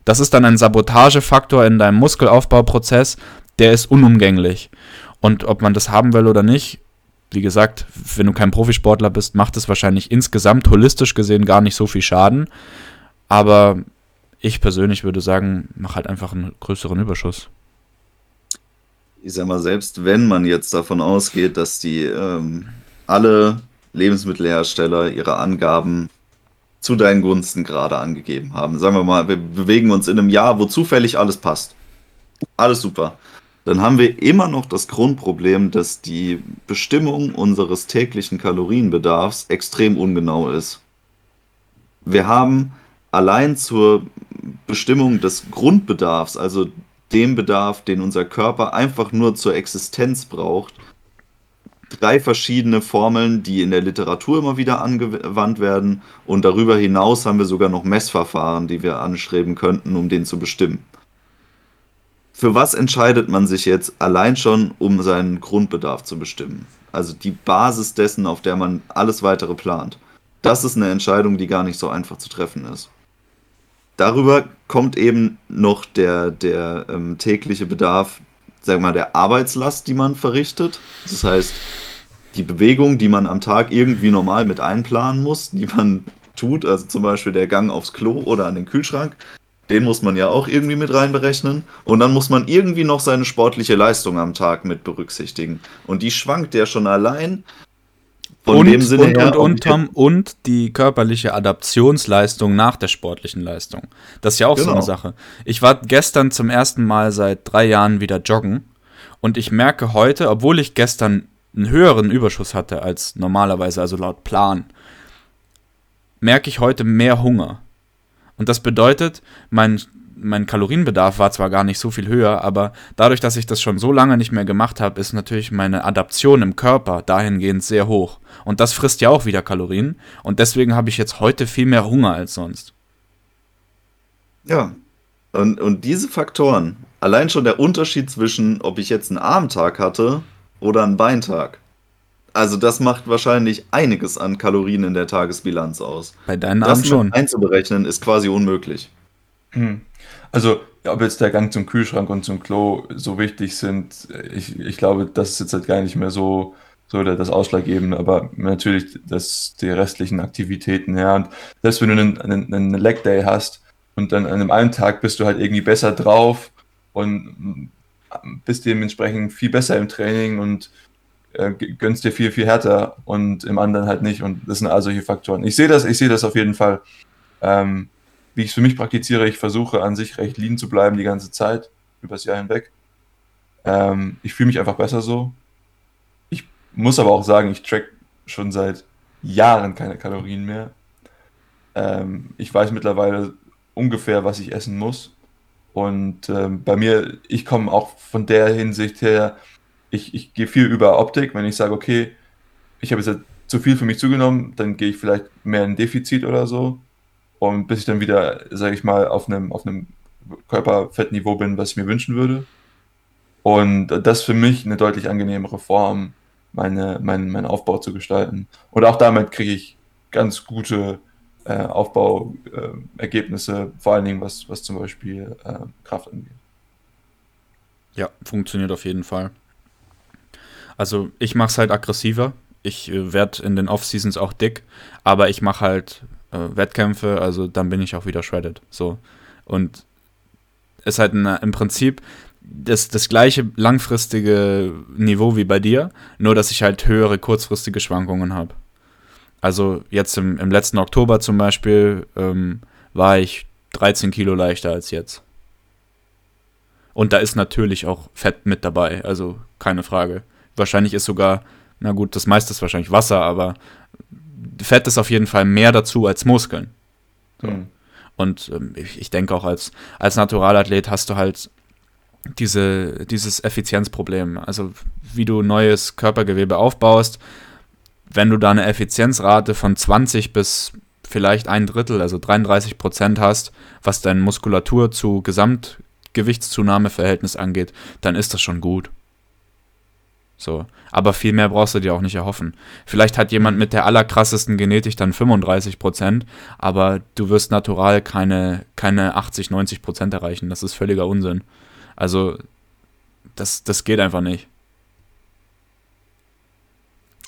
Das ist dann ein Sabotagefaktor in deinem Muskelaufbauprozess, der ist unumgänglich. Und ob man das haben will oder nicht, wie gesagt, wenn du kein Profisportler bist, macht es wahrscheinlich insgesamt holistisch gesehen gar nicht so viel Schaden. Aber ich persönlich würde sagen, mach halt einfach einen größeren Überschuss. Ich sag mal, selbst wenn man jetzt davon ausgeht, dass die ähm, alle Lebensmittelhersteller ihre Angaben zu deinen Gunsten gerade angegeben haben. Sagen wir mal, wir bewegen uns in einem Jahr, wo zufällig alles passt. Alles super. Dann haben wir immer noch das Grundproblem, dass die Bestimmung unseres täglichen Kalorienbedarfs extrem ungenau ist. Wir haben allein zur Bestimmung des Grundbedarfs, also dem Bedarf, den unser Körper einfach nur zur Existenz braucht, drei verschiedene Formeln, die in der Literatur immer wieder angewandt werden. Und darüber hinaus haben wir sogar noch Messverfahren, die wir anstreben könnten, um den zu bestimmen. Für was entscheidet man sich jetzt allein schon, um seinen Grundbedarf zu bestimmen? Also die Basis dessen, auf der man alles weitere plant. Das ist eine Entscheidung, die gar nicht so einfach zu treffen ist. Darüber kommt eben noch der, der ähm, tägliche Bedarf sag mal, der Arbeitslast, die man verrichtet. Das heißt, die Bewegung, die man am Tag irgendwie normal mit einplanen muss, die man tut, also zum Beispiel der Gang aufs Klo oder an den Kühlschrank, Den muss man ja auch irgendwie mit reinberechnen. Und dann muss man irgendwie noch seine sportliche Leistung am Tag mit berücksichtigen. Und die schwankt ja schon allein. Von und, dem Sinne und, her, und, und, Tom, und die körperliche Adaptionsleistung nach der sportlichen Leistung. Das ist ja auch genau. so eine genau. Sache. Ich war gestern zum ersten Mal seit drei Jahren wieder joggen. Und ich merke heute, obwohl ich gestern einen höheren Überschuss hatte als normalerweise, also laut Plan, merke ich heute mehr Hunger. Und das bedeutet, mein, mein Kalorienbedarf war zwar gar nicht so viel höher, aber dadurch, dass ich das schon so lange nicht mehr gemacht habe, ist natürlich meine Adaption im Körper dahingehend sehr hoch. Und das frisst ja auch wieder Kalorien. Und deswegen habe ich jetzt heute viel mehr Hunger als sonst. Ja. Und, und diese Faktoren, allein schon der Unterschied zwischen, ob ich jetzt einen Armtag hatte oder einen Beintag, also das macht wahrscheinlich einiges an Kalorien in der Tagesbilanz aus. Bei deinen Armen schon. einzuberechnen ist quasi unmöglich. Hm. Also, ob jetzt der Gang zum Kühlschrank und zum Klo so wichtig sind, ich, ich glaube, das ist jetzt halt gar nicht mehr so, so das Ausschlaggebende, aber natürlich das, die restlichen Aktivitäten, ja. Und selbst wenn du einen, einen, einen Leg Day hast und dann an einem einen Tag bist du halt irgendwie besser drauf und bist dementsprechend viel besser im Training und äh, gönnst dir viel, viel härter und im anderen halt nicht. Und das sind all solche Faktoren. Ich sehe das, ich sehe das auf jeden Fall. Ähm, wie ich es für mich praktiziere, ich versuche an sich recht lean zu bleiben die ganze Zeit, übers Jahr hinweg. Ähm, ich fühle mich einfach besser so. Ich muss aber auch sagen, ich track schon seit Jahren keine Kalorien mehr. Ähm, ich weiß mittlerweile ungefähr, was ich essen muss. Und ähm, bei mir, ich komme auch von der Hinsicht her, ich, ich gehe viel über Optik. Wenn ich sage, okay, ich habe jetzt zu viel für mich zugenommen, dann gehe ich vielleicht mehr in Defizit oder so. Und bis ich dann wieder, sage ich mal, auf einem, auf einem Körperfettniveau bin, was ich mir wünschen würde. Und das ist für mich eine deutlich angenehmere Form, meine, mein, meinen Aufbau zu gestalten. Und auch damit kriege ich ganz gute äh, Aufbauergebnisse, äh, vor allen Dingen was, was zum Beispiel äh, Kraft angeht. Ja, funktioniert auf jeden Fall. Also ich mache es halt aggressiver. Ich äh, werde in den Off-Seasons auch dick, aber ich mache halt äh, Wettkämpfe, also dann bin ich auch wieder shredded. So. Und es ist halt ein, im Prinzip das, das gleiche langfristige Niveau wie bei dir, nur dass ich halt höhere kurzfristige Schwankungen habe. Also jetzt im, im letzten Oktober zum Beispiel ähm, war ich 13 Kilo leichter als jetzt. Und da ist natürlich auch Fett mit dabei, also keine Frage. Wahrscheinlich ist sogar, na gut, das meiste ist wahrscheinlich Wasser, aber Fett ist auf jeden Fall mehr dazu als Muskeln. So. Mhm. Und ähm, ich, ich denke auch als, als Naturalathlet hast du halt diese, dieses Effizienzproblem. Also wie du neues Körpergewebe aufbaust, wenn du da eine Effizienzrate von 20 bis vielleicht ein Drittel, also 33 Prozent hast, was deine Muskulatur zu Gesamtgewichtszunahmeverhältnis angeht, dann ist das schon gut. So. Aber viel mehr brauchst du dir auch nicht erhoffen. Vielleicht hat jemand mit der allerkrassesten Genetik dann 35 Prozent, aber du wirst natural keine, keine 80, 90 Prozent erreichen. Das ist völliger Unsinn. Also, das, das geht einfach nicht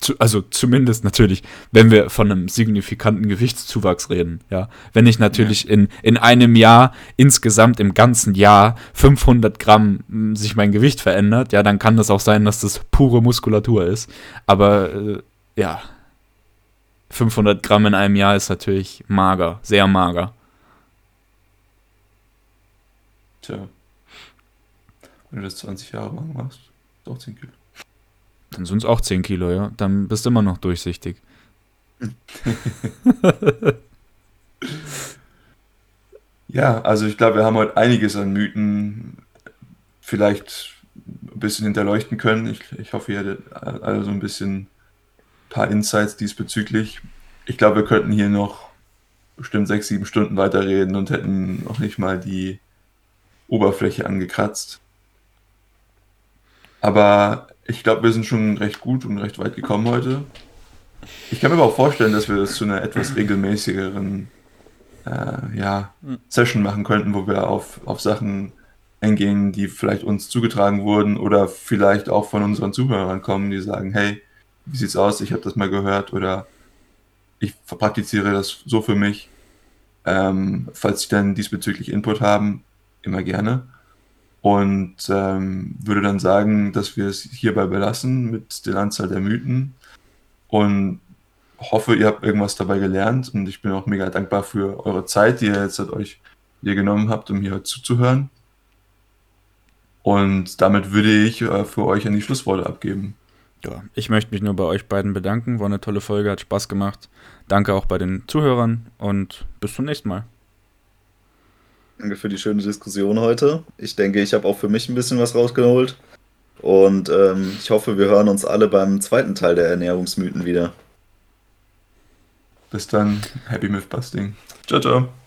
zu, also zumindest natürlich, wenn wir von einem signifikanten Gewichtszuwachs reden, ja. Wenn ich natürlich ja. in, in einem Jahr insgesamt im ganzen Jahr 500 Gramm hm, sich mein Gewicht verändert, ja, dann kann das auch sein, dass das pure Muskulatur ist. Aber äh, ja, 500 Gramm in einem Jahr ist natürlich mager, sehr mager. Tja. Wenn du das 20 Jahre lang machst, doch 10 Kilo. Dann sind es auch 10 Kilo, ja. Dann bist du immer noch durchsichtig. ja, also ich glaube, wir haben heute einiges an Mythen vielleicht ein bisschen hinterleuchten können. Ich, ich hoffe, ihr hattet alle so ein bisschen ein paar Insights diesbezüglich. Ich glaube, wir könnten hier noch bestimmt sechs, sieben Stunden weiterreden und hätten noch nicht mal die Oberfläche angekratzt. Aber ich glaube, wir sind schon recht gut und recht weit gekommen heute. Ich kann mir aber auch vorstellen, dass wir das zu einer etwas regelmäßigeren äh, ja, Session machen könnten, wo wir auf, auf Sachen eingehen, die vielleicht uns zugetragen wurden oder vielleicht auch von unseren Zuhörern kommen, die sagen, hey, wie sieht's aus? Ich habe das mal gehört oder ich praktiziere das so für mich. Ähm, falls Sie dann diesbezüglich Input haben, immer gerne. Und ähm, würde dann sagen, dass wir es hierbei belassen mit der Anzahl der Mythen. Und hoffe, ihr habt irgendwas dabei gelernt. Und ich bin auch mega dankbar für eure Zeit, die ihr jetzt euch hier genommen habt, um hier zuzuhören. Und damit würde ich äh, für euch an die Schlussworte abgeben. Ja, ich möchte mich nur bei euch beiden bedanken. War eine tolle Folge, hat Spaß gemacht. Danke auch bei den Zuhörern und bis zum nächsten Mal. Danke für die schöne Diskussion heute. Ich denke, ich habe auch für mich ein bisschen was rausgeholt. Und ähm, ich hoffe, wir hören uns alle beim zweiten Teil der Ernährungsmythen wieder. Bis dann. Happy Mythbusting. Ciao, ciao.